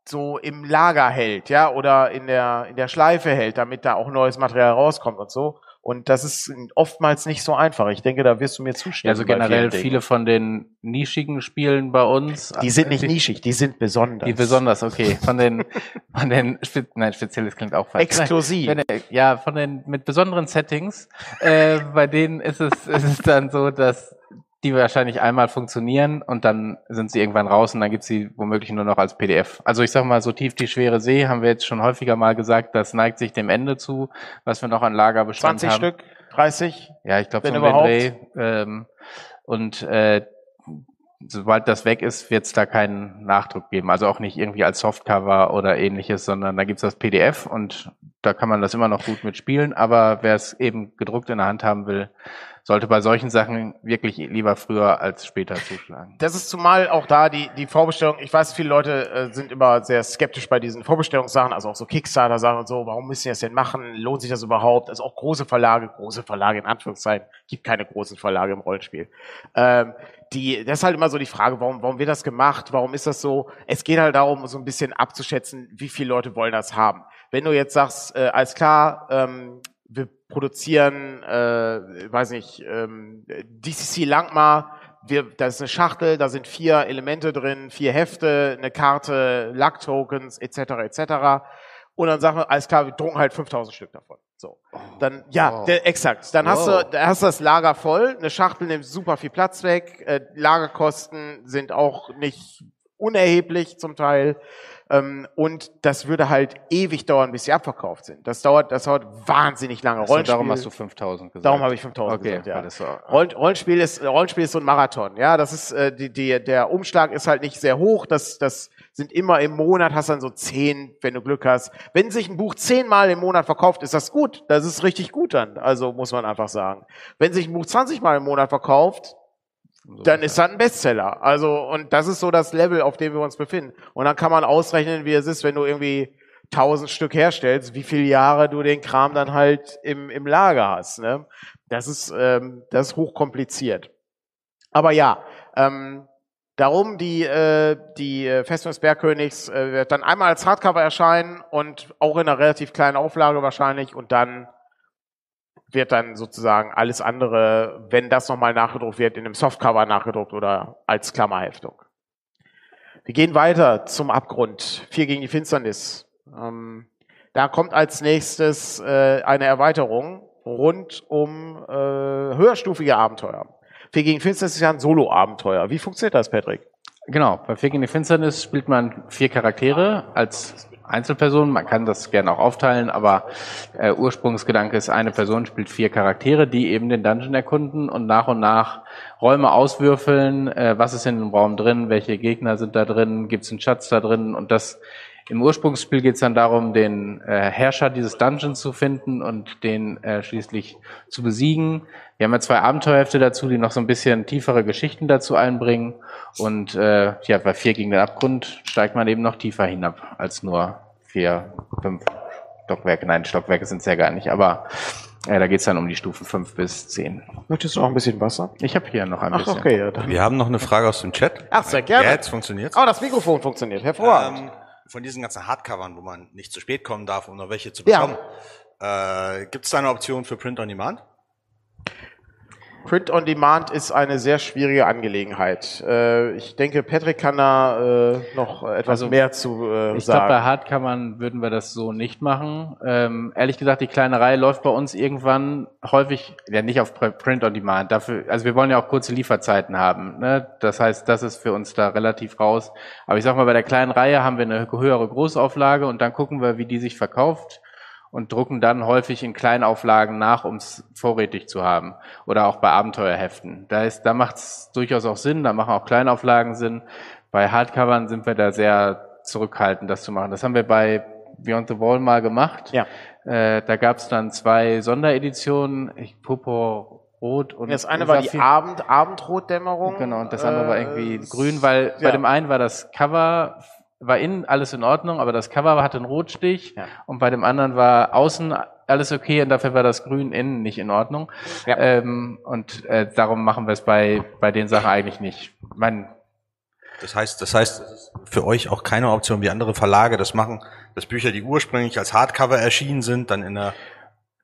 so im Lager hält, ja, oder in der, in der Schleife hält, damit da auch neues Material rauskommt und so. Und das ist oftmals nicht so einfach. Ich denke, da wirst du mir zustimmen. Also generell viele von den nischigen Spielen bei uns. Die sind nicht nischig, die sind besonders. Die besonders, okay. Von den, von den, nein, spezielles klingt auch falsch. Exklusiv. Nein, ja, von den, mit besonderen Settings, äh, bei denen ist es, ist es dann so, dass die wahrscheinlich einmal funktionieren und dann sind sie irgendwann raus und dann gibt's sie womöglich nur noch als PDF. Also ich sag mal, so tief die schwere See, haben wir jetzt schon häufiger mal gesagt, das neigt sich dem Ende zu, was wir noch an Lagerbestand 20 haben. 20 Stück? 30? Ja, ich glaube so überhaupt. Dreh. Ähm, und äh, sobald das weg ist, wird es da keinen Nachdruck geben. Also auch nicht irgendwie als Softcover oder ähnliches, sondern da gibt's das PDF und da kann man das immer noch gut mitspielen. Aber wer es eben gedruckt in der Hand haben will, sollte bei solchen Sachen wirklich lieber früher als später zuschlagen. Das ist zumal auch da die, die Vorbestellung. Ich weiß, viele Leute äh, sind immer sehr skeptisch bei diesen Vorbestellungssachen, also auch so Kickstarter-Sachen und so. Warum müssen die das denn machen? Lohnt sich das überhaupt? Also auch große Verlage, große Verlage in Anführungszeichen, gibt keine großen Verlage im Rollenspiel. Ähm, die, das ist halt immer so die Frage, warum, warum wird das gemacht? Warum ist das so? Es geht halt darum, so ein bisschen abzuschätzen, wie viele Leute wollen das haben. Wenn du jetzt sagst, äh, alles klar, ähm, wir produzieren, äh, weiß nicht, ähm, DCC Langmar, wir, da ist eine Schachtel, da sind vier Elemente drin, vier Hefte, eine Karte, Luck-Tokens, etc., etc. Und dann sagen wir, alles klar, wir drucken halt 5000 Stück davon. So. Dann, ja, Wow. der, exakt. Dann hast Wow. du, da hast du das Lager voll, eine Schachtel nimmt super viel Platz weg, äh, Lagerkosten sind auch nicht unerheblich zum Teil. Ähm, und das würde halt ewig dauern, bis sie abverkauft sind. Das dauert, das dauert wahnsinnig lange. Achso, darum hast du 5000 gesagt. Darum habe ich 5000 okay, gesagt, ja. so, Roll, Rollenspiel ist Rollenspiel ist so ein Marathon. Ja, das ist äh, die, die der Umschlag ist halt nicht sehr hoch. Das das sind immer im Monat hast dann so zehn, wenn du Glück hast. Wenn sich ein Buch zehnmal im Monat verkauft, ist das gut. Das ist richtig gut dann. Also muss man einfach sagen. Wenn sich ein Buch 20 Mal im Monat verkauft, so dann ist das ein Bestseller. Also, und das ist so das Level, auf dem wir uns befinden. Und dann kann man ausrechnen, wie es ist, wenn du irgendwie tausend Stück herstellst, wie viele Jahre du den Kram dann halt im, im Lager hast. Ne? Das ist, ähm, das ist hochkompliziert. Aber ja, ähm, darum die, äh, die äh, Festung des Bergkönigs äh, wird dann einmal als Hardcover erscheinen und auch in einer relativ kleinen Auflage wahrscheinlich und dann wird dann sozusagen alles andere, wenn das nochmal nachgedruckt wird, in einem Softcover nachgedruckt oder als Klammerheftung. Wir gehen weiter zum Abgrund. Vier gegen die Finsternis. Ähm, da kommt als nächstes äh, eine Erweiterung rund um äh, höherstufige Abenteuer. Vier gegen Finsternis ist ja ein Solo-Abenteuer. Wie funktioniert das, Patrick? Genau, bei Fake in die Finsternis spielt man vier Charaktere als Einzelperson. Man kann das gerne auch aufteilen, aber äh, Ursprungsgedanke ist, eine Person spielt vier Charaktere, die eben den Dungeon erkunden und nach und nach Räume auswürfeln. Äh, was ist in dem Raum drin? Welche Gegner sind da drin? Gibt es einen Schatz da drin? Und das im Ursprungsspiel geht es dann darum, den äh, Herrscher dieses Dungeons zu finden und den äh, schließlich zu besiegen. Wir haben ja zwei Abenteuerhefte dazu, die noch so ein bisschen tiefere Geschichten dazu einbringen. Und äh, ja, bei vier gegen den Abgrund steigt man eben noch tiefer hinab als nur vier, fünf Stockwerke. Nein, Stockwerke sind es ja gar nicht, aber äh, da geht es dann um die Stufen fünf bis zehn. Möchtest du auch ein bisschen Wasser? Ich habe hier noch ein Ach, bisschen. okay. Ja, dann. Wir haben noch eine Frage aus dem Chat. Ach, sehr gerne. Ja, jetzt funktioniert Oh, das Mikrofon funktioniert. Hervorragend. ähm, Von diesen ganzen Hardcovern, wo man nicht zu spät kommen darf, um noch welche zu Ja. bekommen, äh, gibt es da eine Option für Print on Demand? Print on Demand ist eine sehr schwierige Angelegenheit. Äh, ich denke, Patrick kann da äh, noch etwas Also, mehr zu äh, Ich glaube, bei sagen. Hardcovern würden wir das so nicht machen. Ähm, ehrlich gesagt, die kleine Reihe läuft bei uns irgendwann häufig, ja nicht auf Pr- Print on Demand. Dafür, also wir wollen ja auch kurze Lieferzeiten haben. Ne? Das heißt, das ist für uns da relativ raus. Aber ich sag mal, bei der kleinen Reihe haben wir eine höhere Großauflage und dann gucken wir, wie die sich verkauft und drucken dann häufig in Kleinauflagen nach, um es vorrätig zu haben. Oder auch bei Abenteuerheften. Da, ist, da macht es durchaus auch Sinn, da machen auch Kleinauflagen Sinn. Bei Hardcovern sind wir da sehr zurückhaltend, das zu machen. Das haben wir bei Beyond the Wall mal gemacht. Ja. Äh, da gab es dann zwei Sondereditionen, ich, Purpurrot und Das eine war die. Abend Abendrotdämmerung. Genau, und das andere war Äh, irgendwie grün, weil bei ja. dem einen war das Cover, war innen alles in Ordnung, aber das Cover hatte einen Rotstich Ja. und bei dem anderen war außen alles okay und dafür war das Grün innen nicht in Ordnung. Ja. Ähm, und äh, darum machen wir es bei, bei den Sachen eigentlich nicht. Man, Das heißt, das heißt, das ist für euch auch keine Option, wie andere Verlage das machen, dass Bücher, die ursprünglich als Hardcover erschienen sind, dann in der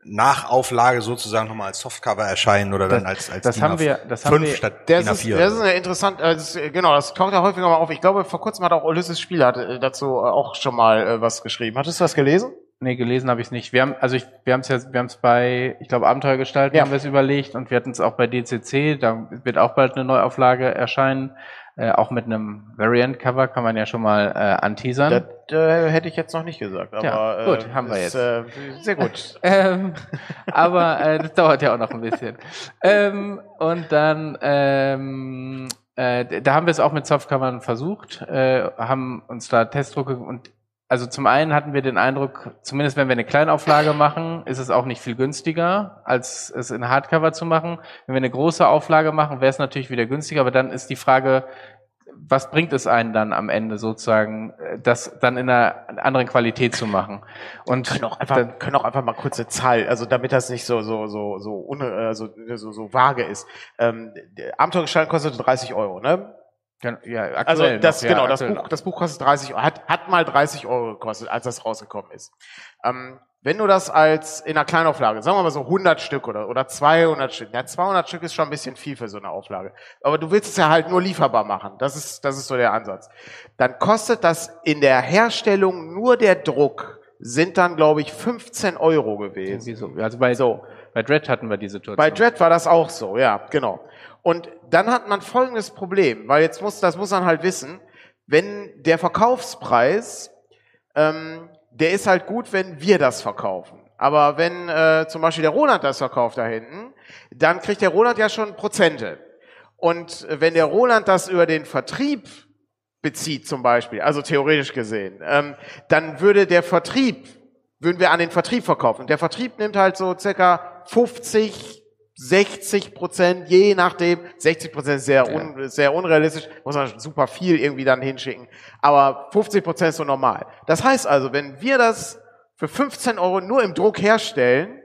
Nachauflage sozusagen nochmal als Softcover erscheinen oder dann als, als das DIN haben A wir- das haben fünf wir- statt Das DIN ist, A4. das ist interessant, äh, das, ist- genau, das taucht ja häufiger mal auf. Ich glaube, vor kurzem hat auch Ulysses Spiel hat äh, dazu äh, auch schon mal äh, was geschrieben. Hattest du das gelesen? nee, gelesen habe ich es nicht. Wir haben, also ich, wir haben es ja, wir haben es bei, ich glaube, Abenteuergestalten Ja. haben wir es überlegt und wir hatten es auch bei DCC, da wird auch bald eine Neuauflage erscheinen. Äh, auch mit einem Variant-Cover kann man ja schon mal äh, anteasern. Das äh, hätte ich jetzt noch nicht gesagt. Aber, Ja, gut, haben wir ist, jetzt. Äh, sehr gut. Ähm, aber äh, das dauert ja auch noch ein bisschen. Ähm, und dann, ähm, äh, da haben wir es auch mit Softcovern versucht, äh, haben uns da Testdrucke und also zum einen hatten wir den Eindruck, zumindest wenn wir eine Kleinauflage machen, ist es auch nicht viel günstiger, als es in Hardcover zu machen. Wenn wir eine große Auflage machen, wäre es natürlich wieder günstiger, aber dann ist die Frage, was bringt es einen dann am Ende sozusagen, das dann in einer anderen Qualität zu machen? Und können auch einfach, dann- können auch einfach mal kurze Zahl, also damit das nicht so so so so un, so, so, so vage ist. Ähm, der Abenteuergestalten kostet 30 Euro, ne? Ja, Also das, noch, ja, genau, das Buch, das Buch kostet 30 Euro, hat, hat mal 30 Euro gekostet, als das rausgekommen ist. Ähm, wenn du das als in einer Kleinauflage, sagen wir mal so 100 Stück oder, oder 200 Stück, ja 200 Stück ist schon ein bisschen viel für so eine Auflage, aber du willst es ja halt nur lieferbar machen, das ist, das ist so der Ansatz. Dann kostet das in der Herstellung nur der Druck, sind dann glaube ich 15 Euro gewesen. Also bei, So. bei Dread hatten wir die Situation. Bei Dread war das auch so, ja, genau. Und dann hat man folgendes Problem, weil jetzt muss, das muss man halt wissen, wenn der Verkaufspreis, ähm, der ist halt gut, wenn wir das verkaufen. Aber wenn äh, zum Beispiel der Roland das verkauft da hinten, dann kriegt der Roland ja schon Prozente. Und äh, wenn der Roland das über den Vertrieb bezieht zum Beispiel, also theoretisch gesehen, ähm, dann würde der Vertrieb, würden wir an den Vertrieb verkaufen. Und der Vertrieb nimmt halt so circa 50, 60 Prozent, je nachdem. 60 Prozent ist sehr, un, sehr unrealistisch, muss man super viel irgendwie dann hinschicken. Aber 50 Prozent ist so normal. Das heißt also, wenn wir das für 15 Euro nur im Druck herstellen,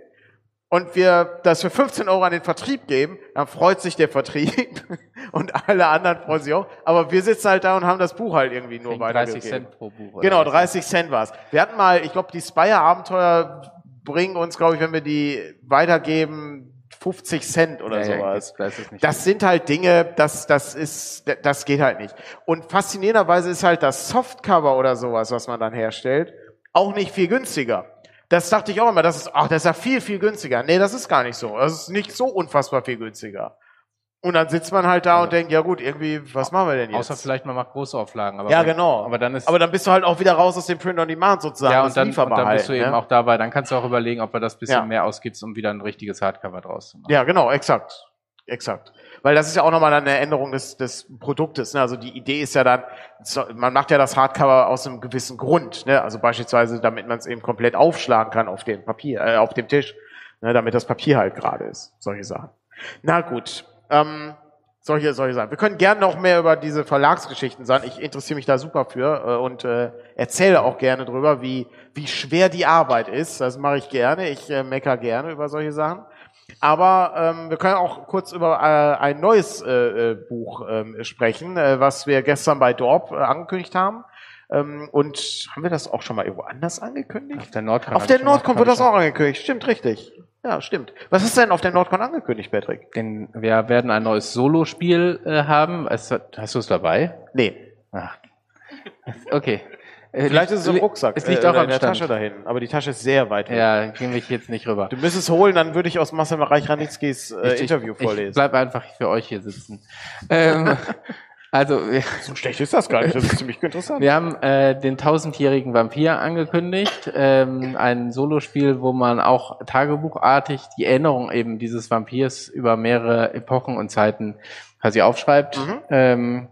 und wir das für 15 Euro an den Vertrieb geben, dann freut sich der Vertrieb und alle anderen freuen sich auch. Aber wir sitzen halt da und haben das Buch halt irgendwie nur weitergegeben. 30 Cent pro Buch. oder Genau, was? 30 Cent war's. Wir hatten mal, ich glaube, die Spire-Abenteuer bringen uns, glaube ich, wenn wir die weitergeben, 50 Cent oder Ja, ja, sowas. das ist nicht Das sind halt Dinge, das, das ist, das geht halt nicht. Und faszinierenderweise ist halt das Softcover oder sowas, was man dann herstellt, auch nicht viel günstiger. Das dachte ich auch immer, das ist, ach, das ist ja viel, viel günstiger. Nee, das ist gar nicht so. Das ist nicht so unfassbar viel günstiger. Und dann sitzt man halt da und denkt, ja gut, irgendwie, was machen wir denn jetzt? Außer vielleicht man macht große Auflagen. Aber ja, genau. Aber dann ist aber dann bist du halt auch wieder raus aus dem Print on Demand sozusagen. ja und dann, und dann bist du halt, eben ne? auch dabei. Dann kannst du auch überlegen, ob du das bisschen Ja. mehr ausgibst, um wieder ein richtiges Hardcover draus zu machen. Ja, genau, exakt. Exakt. Weil das ist ja auch nochmal eine Änderung des, des Produktes. Ne? Also die Idee ist ja dann, man macht ja das Hardcover aus einem gewissen Grund. Ne? Also beispielsweise, damit man es eben komplett aufschlagen kann auf dem Papier, äh, auf dem Tisch, ne? damit das Papier halt gerade ist. Solche Sachen. Na gut. Ähm, solche, solche Sachen. Wir können gerne noch mehr über diese Verlagsgeschichten sagen. Ich interessiere mich da super für äh, und äh, erzähle auch gerne drüber, wie, wie schwer die Arbeit ist. Das mache ich gerne. Ich äh, mecker gerne über solche Sachen. Aber ähm, wir können auch kurz über äh, ein neues äh, äh, Buch ähm, sprechen, äh, was wir gestern bei Dorp äh, angekündigt haben. Ähm, und haben wir das auch schon mal irgendwo anders angekündigt? Auf der Nordcon. Auf der Nordcon wird das auch angekündigt. Stimmt, richtig. Ja, stimmt. Was ist denn auf der Nordcon angekündigt, Patrick? Denn wir werden ein neues Solospiel äh, haben. Es, hast du es dabei? Nee. Ach. Okay. Äh, Vielleicht ist es im Rucksack. Es liegt äh, auch in der Stand. Tasche dahin. Aber die Tasche ist sehr weit weg. Ja, gehen wir jetzt nicht rüber. Du müsstest es holen, dann würde ich aus Marcel Reich-Ranitzkis äh, Interview ich, vorlesen. Ich bleib einfach für euch hier sitzen. ähm, also, so schlecht ist das gar nicht. Das ist ziemlich interessant. wir haben äh, den tausendjährigen Vampir angekündigt. Ähm, ein Solospiel, wo man auch tagebuchartig die Erinnerung eben dieses Vampirs über mehrere Epochen und Zeiten quasi aufschreibt. Mhm. Ähm,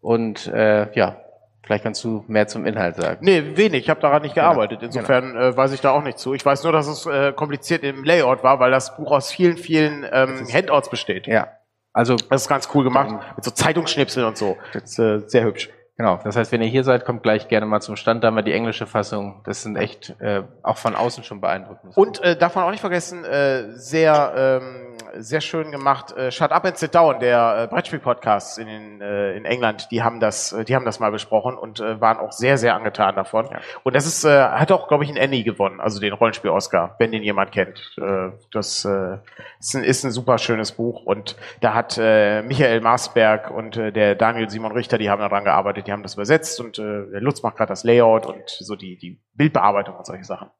und äh, ja, vielleicht kannst du mehr zum Inhalt sagen. Nee, wenig. Ich habe daran nicht Genau. gearbeitet. Insofern äh, weiß ich da auch nicht zu. Ich weiß nur, dass es äh, kompliziert im Layout war, weil das Buch aus vielen, vielen ähm, Handouts besteht. Ja, also Das ist ganz cool gemacht. Mit so Zeitungsschnipseln und so. Das ist äh, sehr hübsch. Genau, das heißt, wenn ihr hier seid, kommt gleich gerne mal zum Stand. Da haben wir die englische Fassung. Das sind echt äh, auch von außen schon beeindruckend. Und äh, darf man auch nicht vergessen, äh, sehr, ähm, sehr schön gemacht, äh, Shut Up and Sit Down, der äh, Brettspiel-Podcast in, äh, in England, die haben das, die haben das mal besprochen und waren auch sehr, sehr angetan davon. Ja. Und das ist, hat auch, glaube ich, einen Annie gewonnen, also den Rollenspiel-Oscar, wenn den jemand kennt. Das ist, ein, ist ein super schönes Buch und da hat Michael Marsberg und der Daniel Simon Richter, die haben daran gearbeitet, die haben das übersetzt und der Lutz macht gerade das Layout und so die, die Bildbearbeitung und solche Sachen.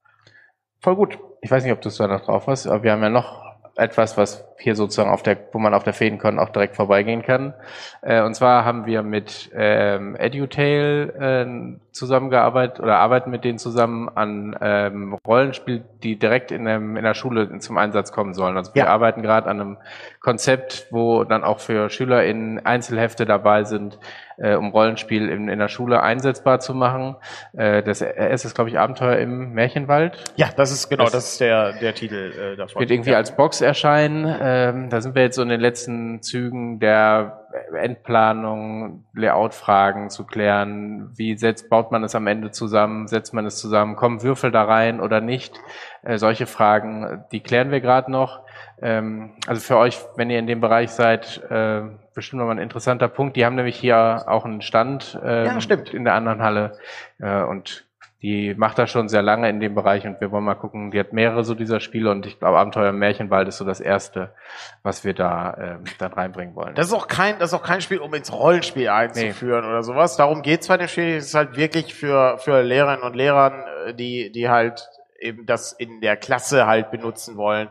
Voll gut. Ich weiß nicht, ob du es da noch drauf hast, aber wir haben ja noch etwas, was hier sozusagen auf der, wo man auf der Feencon auch direkt vorbeigehen kann. Äh, und zwar haben wir mit ähm, EduTail äh, zusammengearbeitet oder arbeiten mit denen zusammen an ähm, Rollenspiel, die direkt in, einem, in der Schule zum Einsatz kommen sollen. Also wir Ja. arbeiten gerade an einem Konzept, wo dann auch für Schüler in Einzelhefte dabei sind, äh, um Rollenspiel in, in der Schule einsetzbar zu machen. Äh, das erste ist, glaube ich, Abenteuer im Märchenwald. Ja, das ist genau, Das- das, ist der, der Titel äh, davon. Wird irgendwie ja. als Box erscheinen. Ähm, da sind wir jetzt so in den letzten Zügen der Endplanung, Layout-Fragen zu klären. Wie setzt, baut man es am Ende zusammen? Setzt man es zusammen? Kommen Würfel da rein oder nicht? Äh, solche Fragen, die klären wir gerade noch. Ähm, also für euch, wenn ihr in dem Bereich seid, äh, bestimmt nochmal ein interessanter Punkt. Die haben nämlich hier auch einen Stand ähm, Ja, stimmt. in der anderen Halle äh, und die macht das schon sehr lange in dem Bereich und wir wollen mal gucken, die hat mehrere so dieser Spiele und ich glaube Abenteuer im Märchenwald ist so das erste, was wir da ähm, dann reinbringen wollen. Das ist auch kein, das ist auch kein Spiel, um ins Rollenspiel einzuführen oder sowas. Darum geht's bei dem Spiel. Es ist halt wirklich für, für Lehrerinnen und Lehrern, äh, die, die halt eben das in der Klasse halt benutzen wollen,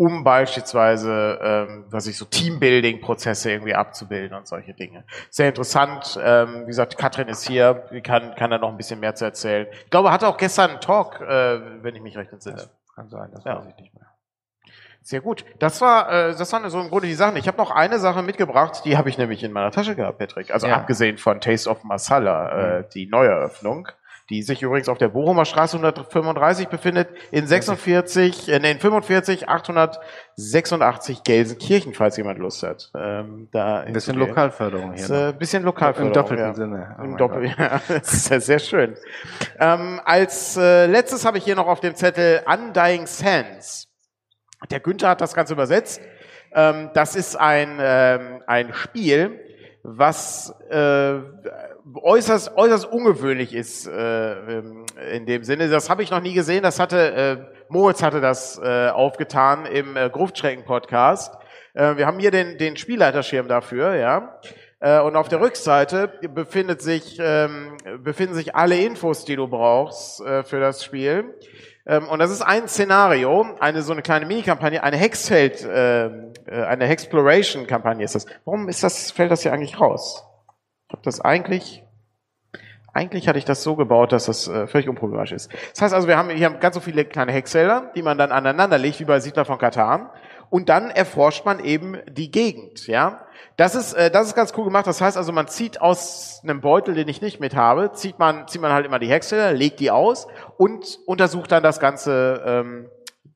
um beispielsweise, ähm, was ich so Teambuilding-Prozesse irgendwie abzubilden und solche Dinge. Sehr interessant. Ähm, wie gesagt, Katrin ist hier, die kann, kann da noch ein bisschen mehr zu erzählen. Ich glaube, hatte auch gestern einen Talk, äh, wenn ich mich recht entsinne. kann sein, das Ja. weiß ich nicht mehr. Sehr gut. Das war, äh, das waren so im Grunde die Sachen. Ich habe noch eine Sache mitgebracht, die habe ich nämlich in meiner Tasche gehabt, Patrick. Also Ja. abgesehen von Taste of Masala, äh, die Neueröffnung, die sich übrigens auf der Bochumer Straße 135 befindet, in 46, äh, nee, in 45, 886 Gelsenkirchen, falls jemand Lust hat. Ähm, da Ein bisschen. Lokalförderung hier. Noch. äh, bisschen Lokalförderung. Im doppelten ja. Sinne. Oh Im Doppel, Gott. ja, das ist ja sehr schön. Ähm, als äh, letztes habe ich hier noch auf dem Zettel Undying Sands. Der Günther hat das Ganze übersetzt. Ähm, das ist ein, ähm, ein Spiel, was äh, äußerst, äußerst ungewöhnlich ist äh, ähm, in dem Sinne. Das habe ich noch nie gesehen. Das hatte äh, Moritz hatte das äh, aufgetan im äh, Gruftschrecken-Podcast. Äh, wir haben hier den, den Spielleiterschirm dafür, ja. Äh, und auf der Rückseite befindet sich, ähm, befinden sich alle Infos, die du brauchst äh, für das Spiel. Ähm, und das ist ein Szenario, eine so eine kleine Minikampagne, eine Hexfeld, ähm, äh, eine Hexploration-Kampagne ist das. Warum ist das, fällt das hier eigentlich raus? Habe das eigentlich, eigentlich hatte ich das so gebaut, dass das äh, völlig unproblematisch ist. Das heißt also, wir haben hier ganz so viele kleine Hexfelder, die man dann aneinander legt, wie bei Siedler von Katan. Und dann erforscht man eben die Gegend, ja. Das ist, äh, das ist ganz cool gemacht. Das heißt also, man zieht aus einem Beutel, den ich nicht mit habe, zieht man, zieht man halt immer die Hexfelder, legt die aus und untersucht dann das ganze, ähm,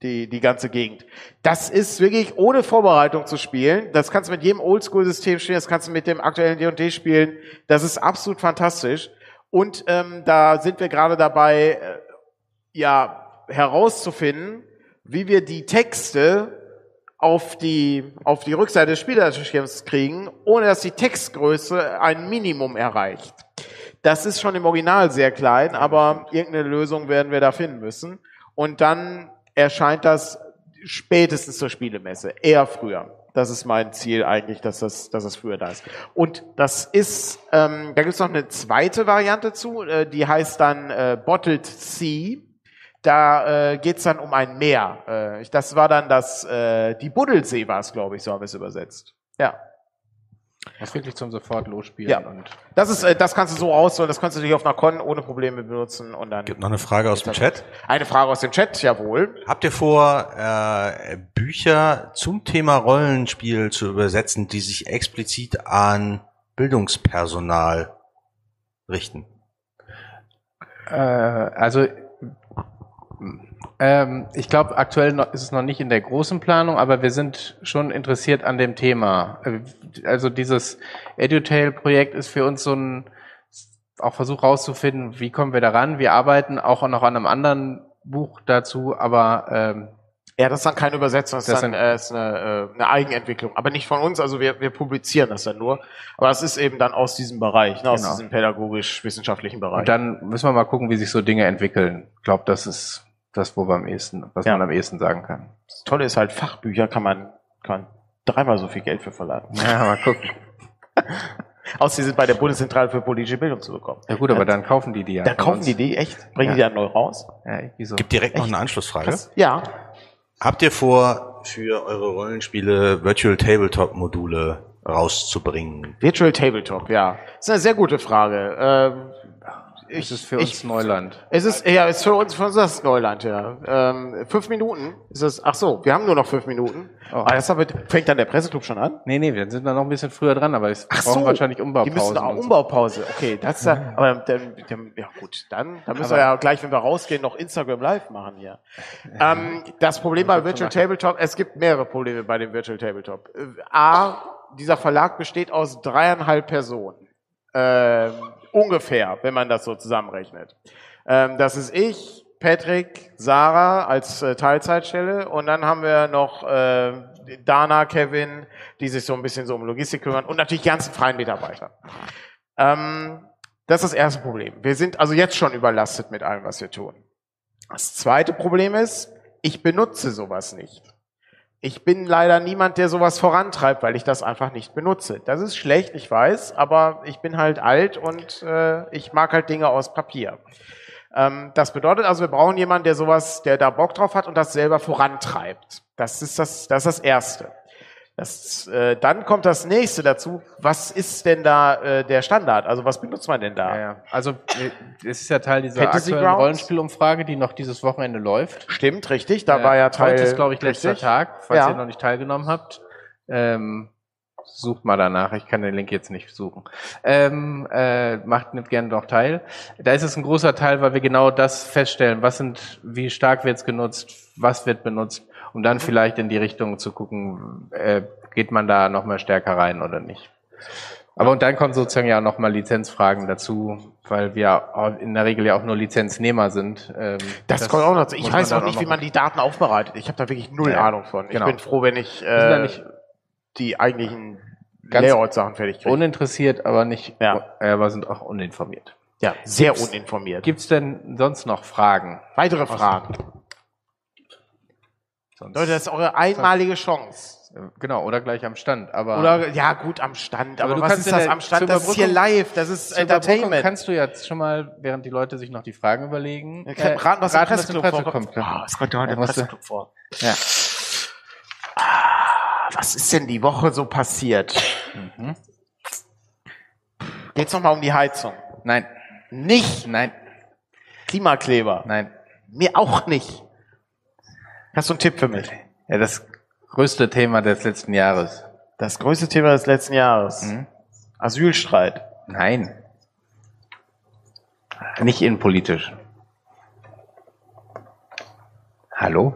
die, die ganze Gegend. Das ist wirklich ohne Vorbereitung zu spielen. Das kannst du mit jedem Oldschool-System spielen, das kannst du mit dem aktuellen D&D spielen. Das ist absolut fantastisch. Und ähm, da sind wir gerade dabei, äh, ja, herauszufinden, wie wir die Texte auf die, auf die Rückseite des Spielerschirms kriegen, ohne dass die Textgröße ein Minimum erreicht. Das ist schon im Original sehr klein, aber irgendeine Lösung werden wir da finden müssen. Und dann erscheint das spätestens zur Spielemesse, eher früher. Das ist mein Ziel eigentlich, dass das, dass das früher da ist. Und das ist, ähm, da gibt es noch eine zweite Variante zu, äh, die heißt dann äh, Bottled Sea. Da äh, geht es dann um ein Meer. Äh, das war dann das, äh, die Buddelsee war es, glaube ich, so haben wir es übersetzt. Ja. Das ist wirklich zum sofort losspielen. Ja. Und Das ist, äh, das kannst du so auswählen, das kannst du dich auf einer Con ohne Probleme benutzen und dann. Gibt noch eine Frage aus dem Chat. Eine Frage aus dem Chat, jawohl. Habt ihr vor, äh, Bücher zum Thema Rollenspiel zu übersetzen, die sich explizit an Bildungspersonal richten? Äh, also ähm, ich glaube, aktuell ist es noch nicht in der großen Planung, aber wir sind schon interessiert an dem Thema. Äh, Also dieses EduTail-Projekt ist für uns so ein auch Versuch rauszufinden, wie kommen wir daran. Wir arbeiten auch noch an einem anderen Buch dazu, aber ähm, Ja, das ist dann keine Übersetzung, das, Das ist dann äh, ist eine, äh, eine Eigenentwicklung. Aber nicht von uns, also wir, wir publizieren das dann nur. Aber es ist eben dann aus diesem Bereich, ne, aus Genau. diesem pädagogisch-wissenschaftlichen Bereich. und dann müssen wir mal gucken, wie sich so Dinge entwickeln. Ich glaube, das ist das, wo wir am ehesten, was Ja. man am ehesten sagen kann. das Tolle ist halt, Fachbücher kann man, kann man dreimal so viel Geld für verladen. Ja, mal gucken. Aus die sind bei der Bundeszentrale für politische Bildung zu bekommen. Ja gut, aber dann kaufen die die ja. Dann kaufen uns. die die echt? Bringen Ja. die dann neu raus? Ja, irgendwie so. Gibt direkt noch eine Anschlussfrage. Krass. Ja. Habt ihr vor, für eure Rollenspiele Virtual Tabletop Module rauszubringen? Virtual Tabletop, ja. Das ist eine sehr gute Frage. Ähm, Das ist für uns Neuland. Es ist, ja, ist für uns, für uns das Neuland, ja. Ähm, fünf Minuten ist es, ach so, wir haben nur noch fünf Minuten. Oh. Ah, das aber, fängt dann der Presseclub schon an? Nee, nee, wir sind da noch ein bisschen früher dran, aber es brauchen so, wahrscheinlich Die Umbaupausen. müssen auch und so. Umbaupause. Okay, das ist ja, aber dann, dann, ja gut, dann, dann müssen wir ja gleich, wenn wir rausgehen, noch Instagram Live machen hier. Ähm, das Problem bei Virtual Tabletop, es gibt mehrere Probleme bei dem Virtual Tabletop. Äh, A, dieser Verlag besteht aus dreieinhalb Personen. Ähm, ungefähr, wenn man das so zusammenrechnet. Ähm, das ist ich, Patrick, Sarah als äh, Teilzeitstelle und dann haben wir noch äh, Dana, Kevin, die sich so ein bisschen so um Logistik kümmern und natürlich ganzen freien Mitarbeiter. Ähm, das ist das erste Problem. Wir sind also jetzt schon überlastet mit allem, was wir tun. Das zweite Problem ist, ich benutze sowas nicht. Ich bin leider niemand, der sowas vorantreibt, weil ich das einfach nicht benutze. Das ist schlecht, ich weiß, aber ich bin halt alt und äh, ich mag halt Dinge aus Papier. Ähm, das bedeutet also, wir brauchen jemanden, der sowas, der da Bock drauf hat und das selber vorantreibt. Das ist das, das ist das Erste. Das, äh, dann kommt das nächste dazu. Was ist denn da äh, der Standard? Also was benutzt man denn da? Ja, ja. Also äh, es ist ja Teil dieser Fantasy aktuellen Grounds? Rollenspielumfrage, die noch dieses Wochenende läuft. Stimmt, richtig. Da war ja Teil. Heute ist, glaube ich, letzter richtig. Tag, falls Ja. ihr noch nicht teilgenommen habt. Ähm, sucht mal danach, ich kann den Link jetzt nicht suchen. Ähm, äh, macht nicht gerne noch teil. Da ist es ein großer Teil, weil wir genau das feststellen, was sind, wie stark wird es genutzt, was wird benutzt, um dann vielleicht in die Richtung zu gucken, äh, geht man da noch mal stärker rein oder nicht. Aber und dann kommen sozusagen ja noch mal Lizenzfragen dazu, weil wir in der Regel ja auch nur Lizenznehmer sind. Ähm, Das, kommt auch noch dazu. Ich weiß auch nicht, wie man die Daten aufbereitet. Ich habe da wirklich null Ja, Ahnung von. genau. Ich bin froh, wenn ich äh, nicht die eigentlichen Layout-Sachen fertig kriege. uninteressiert, aber nicht, Ja. aber sind auch uninformiert. Ja, sehr Gibt's- uninformiert. Gibt's denn sonst noch Fragen? Weitere Fragen. Sonst, Leute, das ist eure einmalige Chance. äh, genau, oder gleich am Stand. Aber Oder ja, gut am Stand. Aber, Aber du was ist das am Stand? Das ist hier live. Das ist Entertainment. kannst du jetzt schon mal, während die Leute sich noch die Fragen überlegen, Ja, kann- raten, was im Presseclub Presse vorkommt. kommt. Ah, es kommt heute Ja, im Presseclub vor. Ja. Ah, was ist denn die Woche so passiert? Mhm. Geht's noch mal um die Heizung? Nein, Nicht nein, Klimakleber. nein. Mir auch nicht. Hast du einen Tipp für mich? Ja, das größte Thema des letzten Jahres. Das größte Thema des letzten Jahres. Mhm. Asylstreit. Nein. Nicht innenpolitisch. Hallo?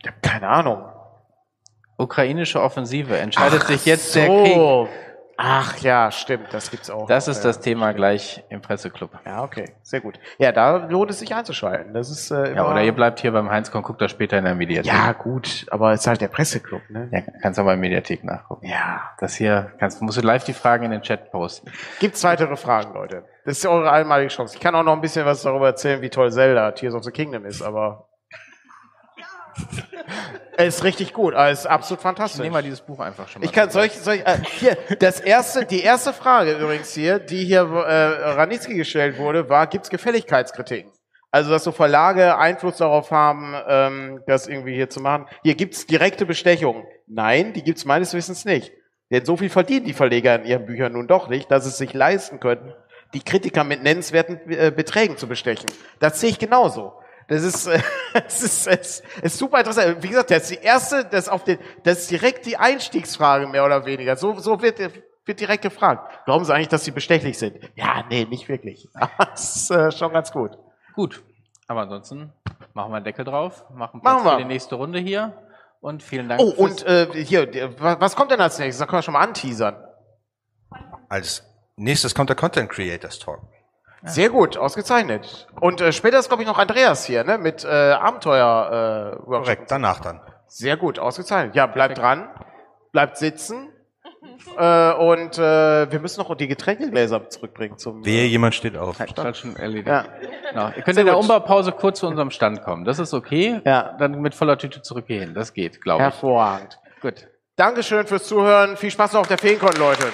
Ich hab keine Ahnung. Ukrainische Offensive. Entscheidet sich jetzt der Krieg. Ach ja, stimmt, das gibt's auch. Das ist ja. das Thema gleich im Presseclub. Ja, okay, sehr gut. Ja, da lohnt es sich einzuschalten. Das ist äh, immer, Ja, oder ihr bleibt hier beim Heinz und guckt das später in der Mediathek. Ja, gut, aber es ist halt der Presseclub, ne? Ja, kannst aber in der Mediathek nachgucken. Ja. Das hier, kannst, musst du live die Fragen in den Chat posten. Gibt's weitere Fragen, Leute? Das ist eure einmalige Chance. Ich kann auch noch ein bisschen was darüber erzählen, wie toll Zelda Tears of the Kingdom ist, aber ist richtig gut. Also, Es ist absolut Ich fantastisch. nehme mal dieses Buch einfach schon mal. Ich kann solch, solch äh, hier, das erste, die erste Frage übrigens hier, die hier äh, Ranitzky gestellt wurde, war, gibt's Gefälligkeitskritiken? Also, dass so Verlage Einfluss darauf haben, ähm, das irgendwie hier zu machen. Hier gibt's direkte Bestechungen. Nein, die gibt's meines Wissens nicht. Denn so viel verdienen die Verleger in ihren Büchern nun doch nicht, dass es sich leisten könnten, die Kritiker mit nennenswerten äh, Beträgen zu bestechen. Das sehe ich genauso. Das ist, äh, es ist, es ist super interessant. Wie gesagt, das ist die erste, das ist auf den, das ist direkt die Einstiegsfrage mehr oder weniger. So, so wird, wird direkt gefragt. Glauben Sie eigentlich, dass Sie bestechlich sind? Ja, nee, nicht wirklich. Es ist äh, schon ganz gut. Gut. Aber ansonsten machen wir einen Deckel drauf, machen Machen wir. für die nächste Runde hier. Und vielen Dank. Oh, fürs- und äh, hier, was kommt denn als nächstes? Da können wir schon mal anteasern. Als nächstes kommt der Content Creators Talk. Sehr gut, ausgezeichnet. Und äh, später ist, glaube ich, noch Andreas hier, ne? Mit äh, Abenteuer äh, Workshop. Korrekt, danach dann. Sehr gut, ausgezeichnet. Ja, bleibt dran, bleibt sitzen. Äh, und äh, wir müssen noch die Getränkegläser zurückbringen zum. Wehe, jemand steht auf. Das schon erledigt. Ja. Genau. Ihr könnt Sehr in der gut. Umbaupause kurz zu unserem Stand kommen. Das ist okay. Ja. Dann mit voller Tüte zurückgehen. Das geht, glaube ich. Hervorragend. Gut. Dankeschön fürs Zuhören. Viel Spaß noch auf der Feenkon, Leute.